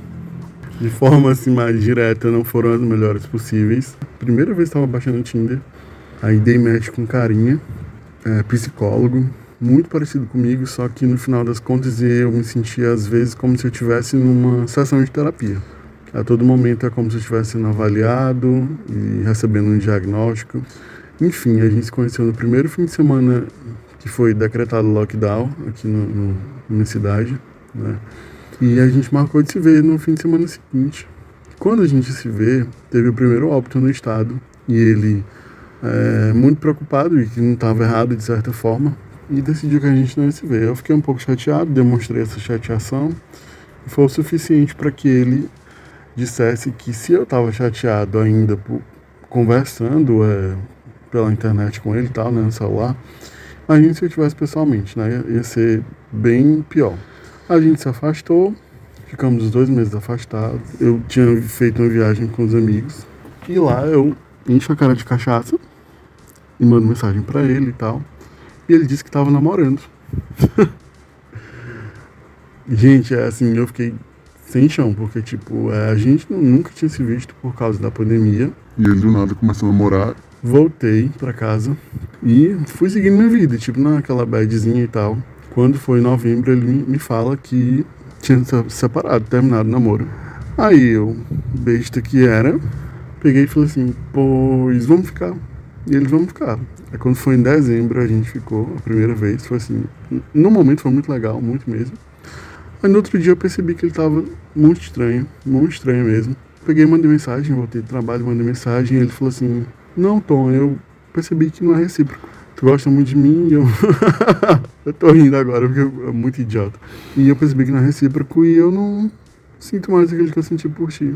De forma assim mais direta, não foram as melhores possíveis. Primeira vez que estava baixando o Tinder. Aí dei match com carinha, é, psicólogo, muito parecido comigo, só que no final das contas eu me sentia às vezes como se eu estivesse numa sessão de terapia. A todo momento é como se eu estivesse sendo avaliado e recebendo um diagnóstico. Enfim, a gente se conheceu no primeiro fim de semana que foi decretado lockdown aqui no, no, na cidade, né? E a gente marcou de se ver no fim de semana seguinte. Quando a gente se vê, teve o primeiro óbito no estado e ele é, muito preocupado e que não estava errado de certa forma e decidiu que a gente não ia se ver. Eu fiquei um pouco chateado, demonstrei essa chateação e foi o suficiente para que ele dissesse que se eu estava chateado ainda por, conversando é, pela internet com ele e tal, né, no celular, imagine se eu tivesse pessoalmente, né, ia ser bem pior. A gente se afastou, ficamos os dois meses afastados. Eu tinha feito uma viagem com os amigos e lá eu encho a cara de cachaça e mando mensagem pra ele e tal. E ele disse que tava namorando. gente, é assim, eu fiquei sem chão, porque tipo, é, a gente nunca tinha se visto por causa da pandemia. E ele do nada começou a namorar. Voltei pra casa e fui seguindo minha vida, tipo, naquela badzinha e tal. Quando foi em novembro, ele me- fala que tinha se separado, terminado o namoro. Aí eu, besta que era, peguei e falei assim, pois vamos ficar. E eles vão ficar. Aí quando foi em dezembro a gente ficou a primeira vez, foi assim, no momento foi muito legal, muito mesmo. Aí no outro dia eu percebi que ele tava muito estranho, muito estranho mesmo. Peguei, mandei mensagem, voltei do trabalho, mandei mensagem, e ele falou assim, não Tom, eu percebi que não é recíproco. Tu gosta muito de mim e eu. eu tô rindo agora porque eu, é muito idiota. E eu percebi que não é recíproco e eu não sinto mais aquilo que eu senti por ti.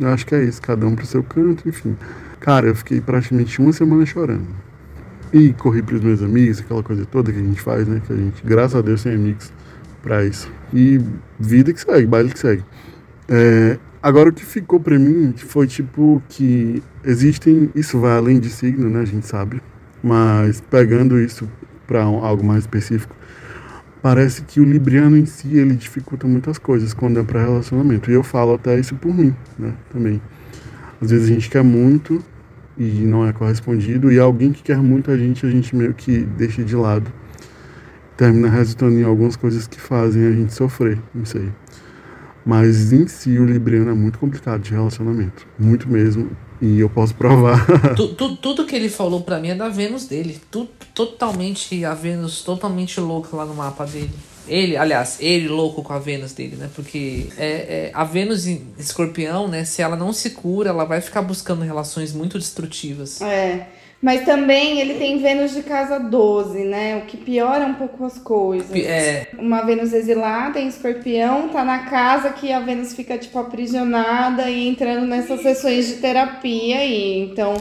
Eu acho que é isso, cada um pro seu canto, enfim. Cara, eu fiquei praticamente uma semana chorando. E corri pros meus amigos, aquela coisa toda que a gente faz, né? Que a gente, graças a Deus, tem amigos pra isso. E vida que segue, baile que segue. É, agora o que ficou pra mim foi tipo que existem. Isso vai além de signo, né? A gente sabe. Mas pegando isso para um, algo mais específico, parece que o libriano em si ele dificulta muitas coisas quando é para relacionamento. E eu falo até isso por mim, né? Também. Às vezes a gente quer muito e não é correspondido, e alguém que quer muito a gente, a gente meio que deixa de lado. Termina resultando em algumas coisas que fazem a gente sofrer, não sei. Mas em si o libriano é muito complicado de relacionamento, muito mesmo. E eu posso provar. tu, tu, tudo que ele falou para mim é da Vênus dele. Tu, totalmente a Vênus totalmente louca lá no mapa dele. Ele, aliás, ele louco com a Vênus dele, né? Porque é, é, a Vênus em escorpião, né? Se ela não se cura, ela vai ficar buscando relações muito destrutivas. É. Mas também ele tem Vênus de casa 12, né? O que piora um pouco as coisas. É. Uma Vênus exilada em escorpião tá na casa que a Vênus fica, tipo, aprisionada e entrando nessas sessões de terapia aí. Então,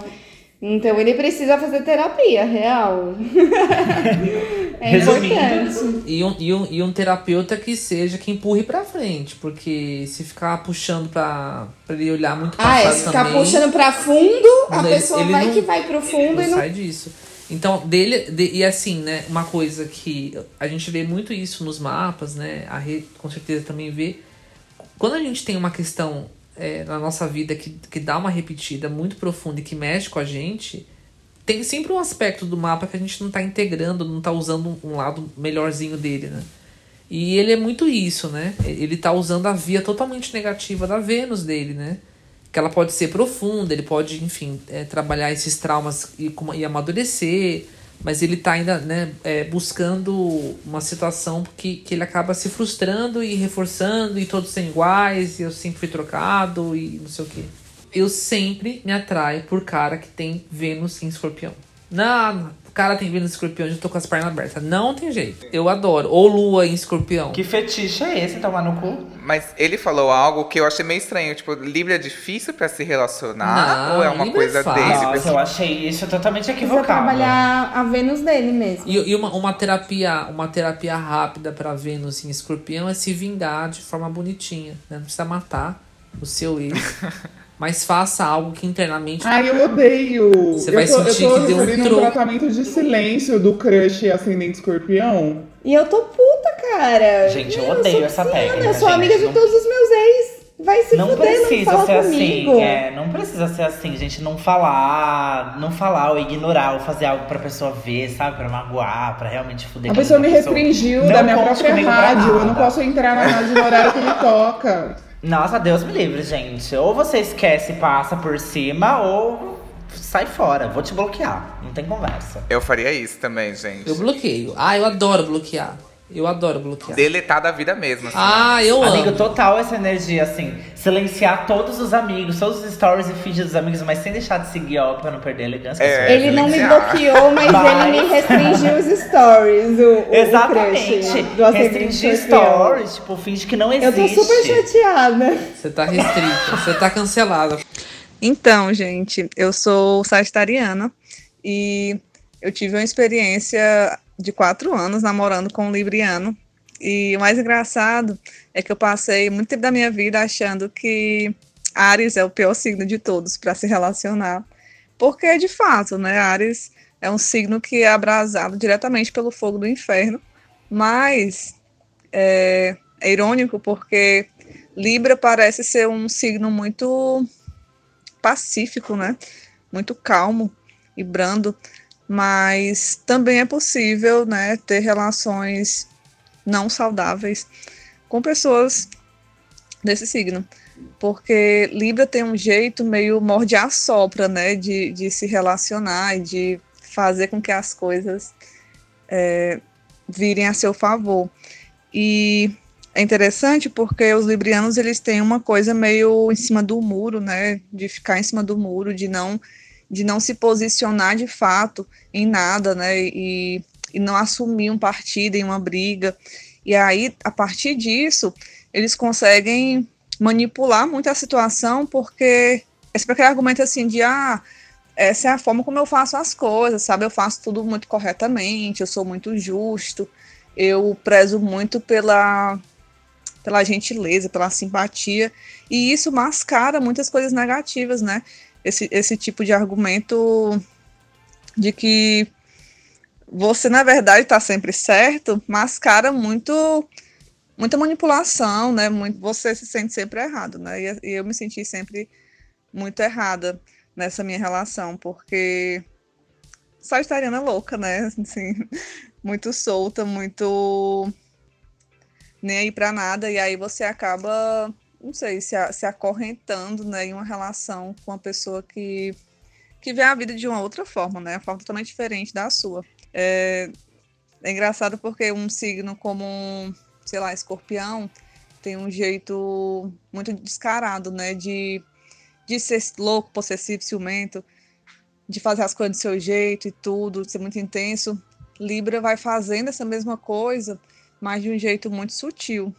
então ele precisa fazer terapia, real. é importante. E um, e, um, e um terapeuta que seja que empurre pra frente, porque se ficar puxando pra, pra ele olhar muito pra Ah, é, se ficar também, puxando pra fundo, a ele- pessoa ele vai não- que vai pro fundo não e não. sai disso. Então, dele. de- e assim, né? Uma coisa que a gente vê muito isso nos mapas, né? A Rê com certeza também vê. Quando a gente tem uma questão é, na nossa vida que, que dá uma repetida muito profunda e que mexe com a gente, tem sempre um aspecto do mapa que a gente não tá integrando, não tá usando um, lado melhorzinho dele, né? E ele é muito isso, né? Ele tá usando a via totalmente negativa da Vênus dele, né? Que ela pode ser profunda, ele pode, enfim, é, trabalhar esses traumas e, e amadurecer, mas ele tá ainda, né, é, buscando uma situação que, que ele acaba se frustrando e reforçando, e todos são iguais, e eu sempre fui trocado, e não sei o quê. Eu sempre me atraio por cara que tem Vênus em escorpião. Não, cara tem Vênus em escorpião, eu já tô com as pernas abertas. Não tem jeito. Eu adoro. Ou Lua em escorpião. Que fetiche é esse, tomar no cu? Mas ele falou algo que eu achei meio estranho. Tipo, Libra é difícil pra se relacionar? Não, ou é uma Libra é coisa fácil. dele? Nossa, Porque- eu achei isso totalmente Precisa equivocado. trabalhar a Vênus dele mesmo. E, e uma, uma terapia uma terapia rápida pra Vênus em escorpião é se vingar de forma bonitinha. Né? Não precisa matar o seu ex. mas faça algo que internamente. Ai, eu odeio. Você eu vai tô, sentir eu tô que deu um recebendo um tratamento de silêncio do crush ascendente escorpião. E eu tô puta, cara. Gente, eu Meu, odeio sou essa pisciana, técnica, sou gente, amiga de não- todos os meus ex. Vai se Não fuder, não precisa fala ser comigo. assim, é, não precisa ser assim, gente, não falar, não falar ou ignorar ou fazer algo pra pessoa ver, sabe, pra magoar, pra realmente fuder A pessoa me outra restringiu Não da minha própria rádio. Eu não posso entrar na rádio no horário que me toca. Nossa, Deus me livre, gente. Ou você esquece e passa por cima, ou sai fora. Vou te bloquear. Não tem conversa. Eu faria isso também, gente. Eu bloqueio. Ah, eu adoro bloquear. Eu adoro bloquear. Deletar da vida mesmo. assim. Ah, eu Amigo, amo. total essa energia, assim. Silenciar todos os amigos, todos os stories e feeds dos amigos, mas sem deixar de seguir, ó, pra não perder a elegância. É, Ele não me bloqueou, mas, Mas- ele me restringiu os stories. O, o, Exatamente. O ascendente Restringir stories, tipo, finge que não Eu existe. tô super chateada. Você tá restrita, você tá cancelada. Então, gente, eu sou sagitariana e eu tive uma experiência de quatro anos namorando com um libriano. E o mais engraçado é que eu passei muito tempo da minha vida achando que Ares é o pior signo de todos para se relacionar. Porque, de fato, né, Ares é um signo que é abrasado diretamente pelo fogo do inferno. Mas é, é irônico porque Libra parece ser um signo muito pacífico, né? Muito calmo e brando, mas também é possível, né, ter relações não saudáveis com pessoas desse signo. porque Libra tem um jeito meio morde a sopra, né, de, de se relacionar e de fazer com que as coisas é, virem a seu favor. E é interessante porque os librianos eles têm uma coisa meio em cima do muro, né, de ficar em cima do muro, de não de não se posicionar de fato em nada, né, e, e não assumir um partido em uma briga. E aí, a partir disso, eles conseguem manipular muito a situação, porque esse aquele argumento assim de ah, essa é a forma como eu faço as coisas, sabe? Eu faço tudo muito corretamente, eu sou muito justo, eu prezo muito pela pela gentileza, pela simpatia, e isso mascara muitas coisas negativas, né? Esse, esse tipo de argumento de que você, na verdade, está sempre certo, mascara muito muita manipulação, né? Muito, você se sente sempre errado, né? E, e eu me senti sempre muito errada nessa minha relação, porque Sagitariana é louca, né? Assim, muito solta, muito nem aí para nada, e aí você acaba, não sei, se, se acorrentando né, em uma relação com uma pessoa que, que vê a vida de uma outra forma, né? Uma forma totalmente diferente da sua. É, é engraçado porque um signo como, sei lá, escorpião, tem um jeito muito descarado, né? De, de ser louco, possessivo, ciumento, de fazer as coisas do seu jeito e tudo, de ser muito intenso. Libra vai fazendo essa mesma coisa, mas de um jeito muito sutil,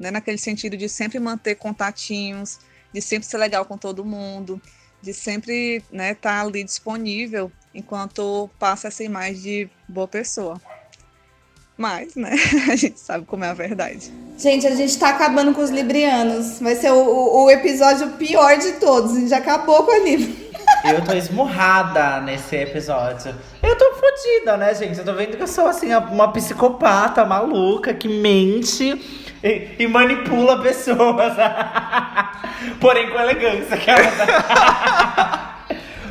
né? Naquele sentido de sempre manter contatinhos, de sempre ser legal com todo mundo, de sempre estar né, tá ali disponível enquanto passa essa imagem de boa pessoa. Mas, né, a gente sabe como é a verdade. Gente, a gente tá acabando com os librianos. Vai ser o, o, episódio pior de todos. A gente já acabou com a Libra. Eu tô esmurrada nesse episódio. Eu tô fodida, né, gente? Eu tô vendo que eu sou, assim, uma psicopata maluca que mente e, e manipula pessoas. Porém, com elegância. Que ela...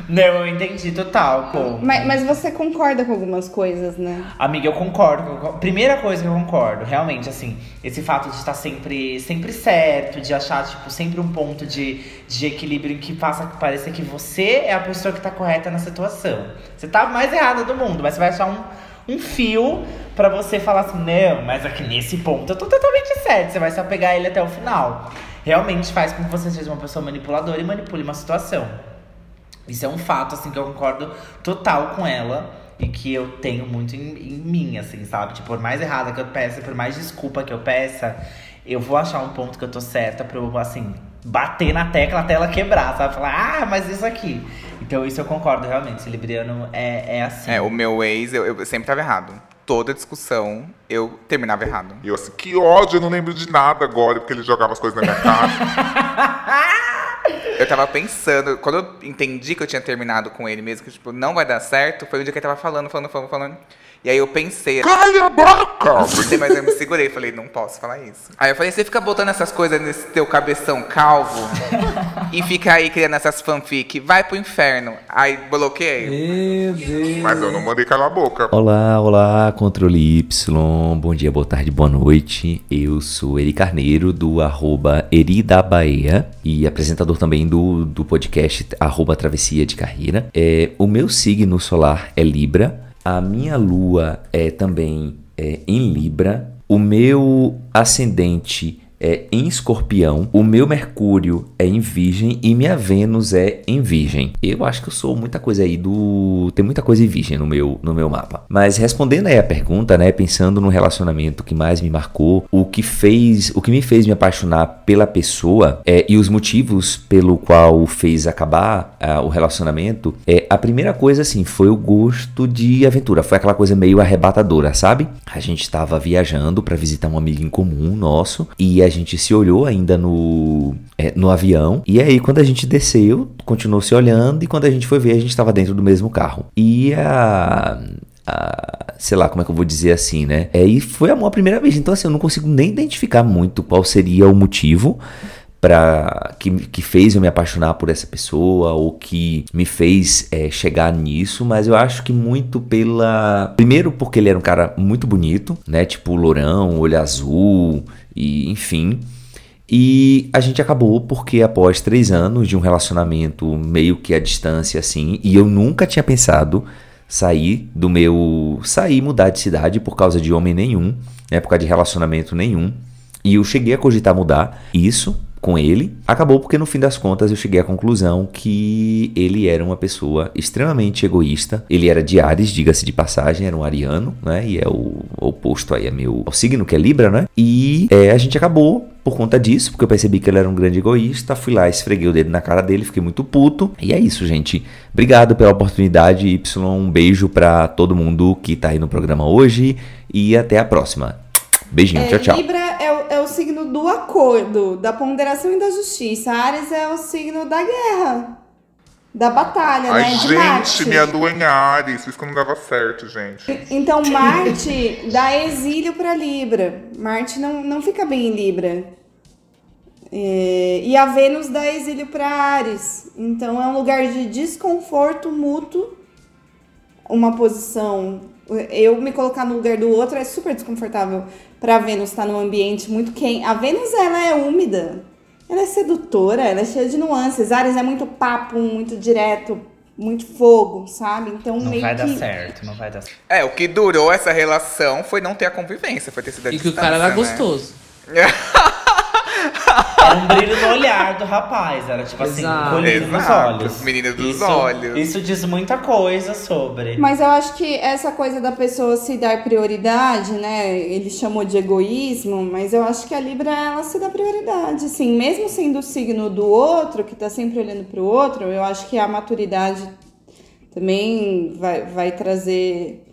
Não, eu entendi total, pô. Mas, mas você concorda com algumas coisas, né? Amiga, eu concordo. Primeira coisa que eu concordo, realmente, assim, esse fato de estar sempre, sempre certo, de achar, tipo, sempre um ponto de, de equilíbrio que faça parecer que você é a pessoa que tá correta na situação. Você tá mais errada do mundo, mas você vai achar um, um fio para você falar assim, não, mas aqui nesse ponto eu tô totalmente certo. Você vai se apegar a ele até o final. Realmente faz com que você seja uma pessoa manipuladora e manipule uma situação. Isso é um fato, assim, que eu concordo total com ela. E que eu tenho muito em, em mim, assim, sabe? Tipo, por mais errada que eu peça, por mais desculpa que eu peça, eu vou achar um ponto que eu tô certa pra eu, assim, bater na tecla até ela quebrar, sabe? Falar, ah, mas isso aqui. Então, isso eu concordo realmente. Esse Libriano é, é assim. É, o meu ex, eu, eu sempre tava errado. Toda discussão, eu terminava errado. E eu assim, que ódio, eu não lembro de nada agora, porque ele jogava as coisas na minha cara. Eu tava pensando, quando eu entendi que eu tinha terminado com ele mesmo, que tipo, não vai dar certo, foi o dia que ele tava falando, falando, falando, falando. E aí eu pensei. Calha a boca! Mas eu me segurei, falei, não posso falar isso. Aí eu falei, você fica botando essas coisas nesse teu cabeção calvo e fica aí criando essas fanfic, vai pro inferno. Aí bloqueei. Meu Deus. Mas eu não mandei calar a boca. Olá, olá, controle Y. Bom dia, boa tarde, boa noite. Eu sou Eri Carneiro, do arroba Eri da Bahia e apresentador também do, do podcast arroba Travessia de Carreira. É, o meu signo solar é Libra. A minha lua é também é, em Libra. O meu ascendente é em escorpião, o meu Mercúrio é em virgem e minha Vênus é em virgem. Eu acho que eu sou muita coisa aí do. Tem muita coisa em virgem no meu, no meu mapa. Mas respondendo aí a pergunta, né? Pensando no relacionamento que mais me marcou, o que fez. O que me fez me apaixonar pela pessoa é, e os motivos pelo qual fez acabar uh, o relacionamento, é a primeira coisa assim, foi o gosto de aventura. Foi aquela coisa meio arrebatadora, sabe? A gente estava viajando para visitar um amigo em comum nosso e a a gente se olhou ainda no, é, no avião. E aí, quando a gente desceu, continuou se olhando. E quando a gente foi ver, a gente estava dentro do mesmo carro. E a. sei lá, como é que eu vou dizer assim, né? É, e foi a primeira vez. Então, assim, eu não consigo nem identificar muito qual seria o motivo para que, que fez eu me apaixonar por essa pessoa ou que me fez é, chegar nisso, mas eu acho que muito pela primeiro porque ele era um cara muito bonito, né, tipo lourão, olho azul e enfim. E a gente acabou porque após três anos de um relacionamento meio que à distância assim, e eu nunca tinha pensado sair do meu. sair, mudar de cidade por causa de homem nenhum, né, por causa de relacionamento nenhum. E eu cheguei a cogitar mudar isso com ele. Acabou porque no fim das contas eu cheguei à conclusão que ele era uma pessoa extremamente egoísta. Ele era de Ares, diga-se de passagem, era um ariano, né? E é o oposto aí, é meu o signo que é Libra, né? E é, a gente acabou por conta disso, porque eu percebi que ele era um grande egoísta. Fui lá, esfreguei o dedo na cara dele, fiquei muito puto. E é isso, gente. Obrigado pela oportunidade, Y. Um beijo pra todo mundo que tá aí no programa hoje. E até a próxima. Beijinho, É, tchau, tchau. Libra é o, é o signo do acordo, da ponderação e da justiça. Ares é o signo da guerra, da batalha, Ai, né? De gente, Marte. minha lua em Ares. Isso que não dava certo, gente. Então, Marte dá exílio para Libra. Marte não, não fica bem em Libra. É, e a Vênus dá exílio para Ares. Então, é um lugar de desconforto mútuo. Uma posição. Eu me colocar no lugar do outro é super desconfortável para a Vênus estar num ambiente muito quente. A Vênus, ela é úmida. Ela é sedutora, ela é cheia de nuances. Ares é muito papo, muito direto, muito fogo, sabe? Então, Não meio vai que... dar certo, não vai dar certo. É, o que durou essa relação foi não ter a convivência, foi ter sido a E que o cara era né? gostoso. Era um brilho no olhar do rapaz, era tipo assim, Exato. colhido nos olhos. menina dos isso, olhos. Isso diz muita coisa sobre. Mas eu acho que essa coisa da pessoa se dar prioridade, né? Ele chamou de egoísmo, mas eu acho que a Libra ela se dá prioridade, assim, mesmo sendo o signo do outro, que tá sempre olhando pro outro, eu acho que a maturidade também vai, vai trazer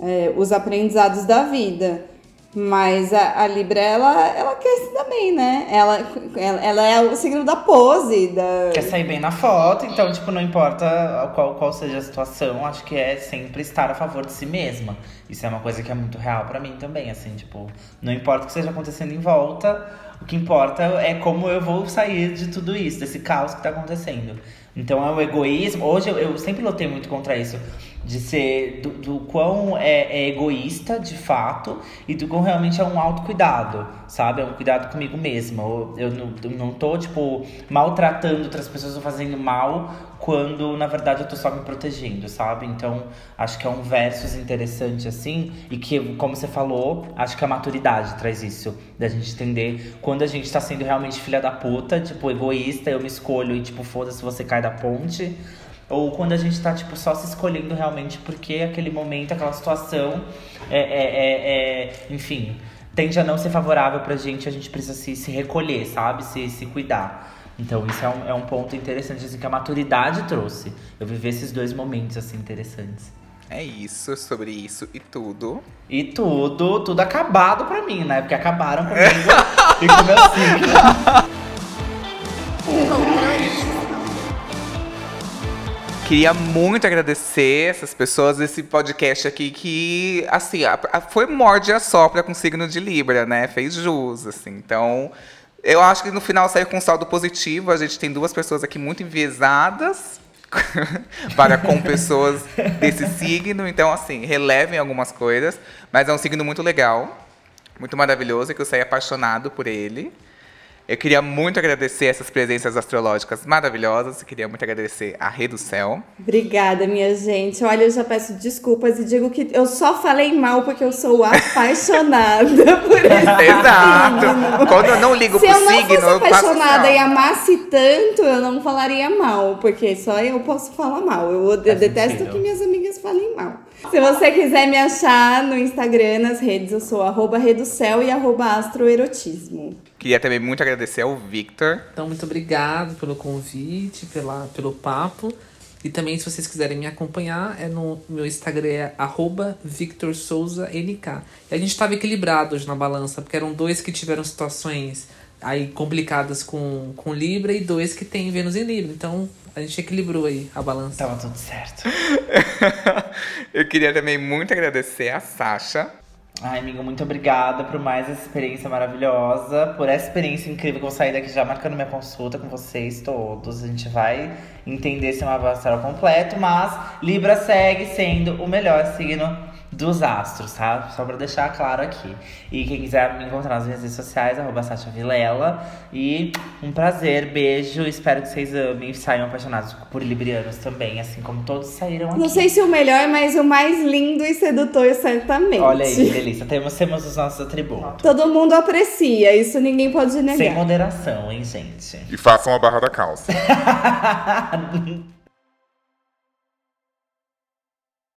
é, os aprendizados da vida. Mas a, a Libra, ela, ela quer se dar bem, né? Ela, ela, ela é o signo da pose, da. Quer sair bem na foto, então, tipo, não importa qual, qual seja a situação, acho que é sempre estar a favor de si mesma. Isso é uma coisa que é muito real pra mim também, assim, tipo, não importa o que esteja acontecendo em volta, o que importa é como eu vou sair de tudo isso, desse caos que tá acontecendo. Então é o egoísmo. Hoje eu, eu sempre lutei muito contra isso. De ser do, do quão é, é egoísta de fato e do quão realmente é um autocuidado, sabe? É um cuidado comigo mesmo. Eu, eu não, eu não tô, tipo, maltratando outras pessoas ou fazendo mal quando na verdade eu tô só me protegendo, sabe? Então acho que é um versus interessante assim e que, como você falou, acho que a maturidade traz isso, da gente entender quando a gente tá sendo realmente filha da puta, tipo, egoísta, eu me escolho e tipo, foda-se você cai da ponte. Ou quando a gente tá, tipo, só se escolhendo realmente porque aquele momento, aquela situação é, é, é, é enfim, tende a não ser favorável pra gente, a gente precisa se, se recolher, sabe? Se, se cuidar. Então isso é um, é um ponto interessante, assim, que a maturidade trouxe. Eu vivi esses dois momentos, assim, interessantes. É isso, sobre isso e tudo. E tudo, tudo acabado pra mim, né? Porque acabaram comigo e com meu signo. Queria muito agradecer essas pessoas desse podcast aqui que, assim, foi morde a sopra com signo de Libra, né? Fez jus, assim. Então, eu acho que no final saiu com um saldo positivo. A gente tem duas pessoas aqui muito enviesadas para com pessoas desse signo. Então, assim, relevem algumas coisas. Mas é um signo muito legal, muito maravilhoso, que eu saí apaixonado por ele. Eu queria muito agradecer essas presenças astrológicas maravilhosas. Eu queria muito agradecer a Rei do Céu. Obrigada, minha gente. Olha, eu já peço desculpas e digo que eu só falei mal porque eu sou apaixonada por esse Exato. signo. Quando eu não ligo Se pro eu não signo, fosse eu apaixonada assim, e amasse tanto, eu não falaria mal, porque só eu posso falar mal. Eu, eu detesto sentido. que minhas amigas falem mal. Se você quiser me achar no Instagram, nas redes, eu sou arroba Reducel e arroba astroerotismo. Queria também muito agradecer ao Victor. Então, muito obrigado pelo convite, pela, pelo papo. E também, se vocês quiserem me acompanhar, é no meu Instagram, é arroba Victor Souza NK. E a gente estava equilibrado hoje na balança, porque eram dois que tiveram situações aí complicadas com, com Libra e dois que tem Vênus em Libra. Então, a gente equilibrou aí a balança. Tava tudo certo. Eu queria também muito agradecer a Sasha. Ai, amigo, muito obrigada por mais essa experiência maravilhosa, por essa experiência incrível que eu vou sair daqui já marcando minha consulta com vocês todos. A gente vai entender se é uma astral completo, mas Libra segue sendo o melhor signo dos astros, tá? Só pra deixar claro aqui. E quem quiser me encontrar nas minhas redes sociais, arroba Sasha Vilela. E um prazer, beijo. Espero que vocês amem e saiam apaixonados por librianos também, assim como todos saíram aqui. Não sei se o melhor, mas o mais lindo e sedutor, certamente. Olha aí, que delícia. Temos, temos os nossos atributos. Todo mundo aprecia, isso ninguém pode negar. Sem moderação, hein, gente? E façam a barra da calça.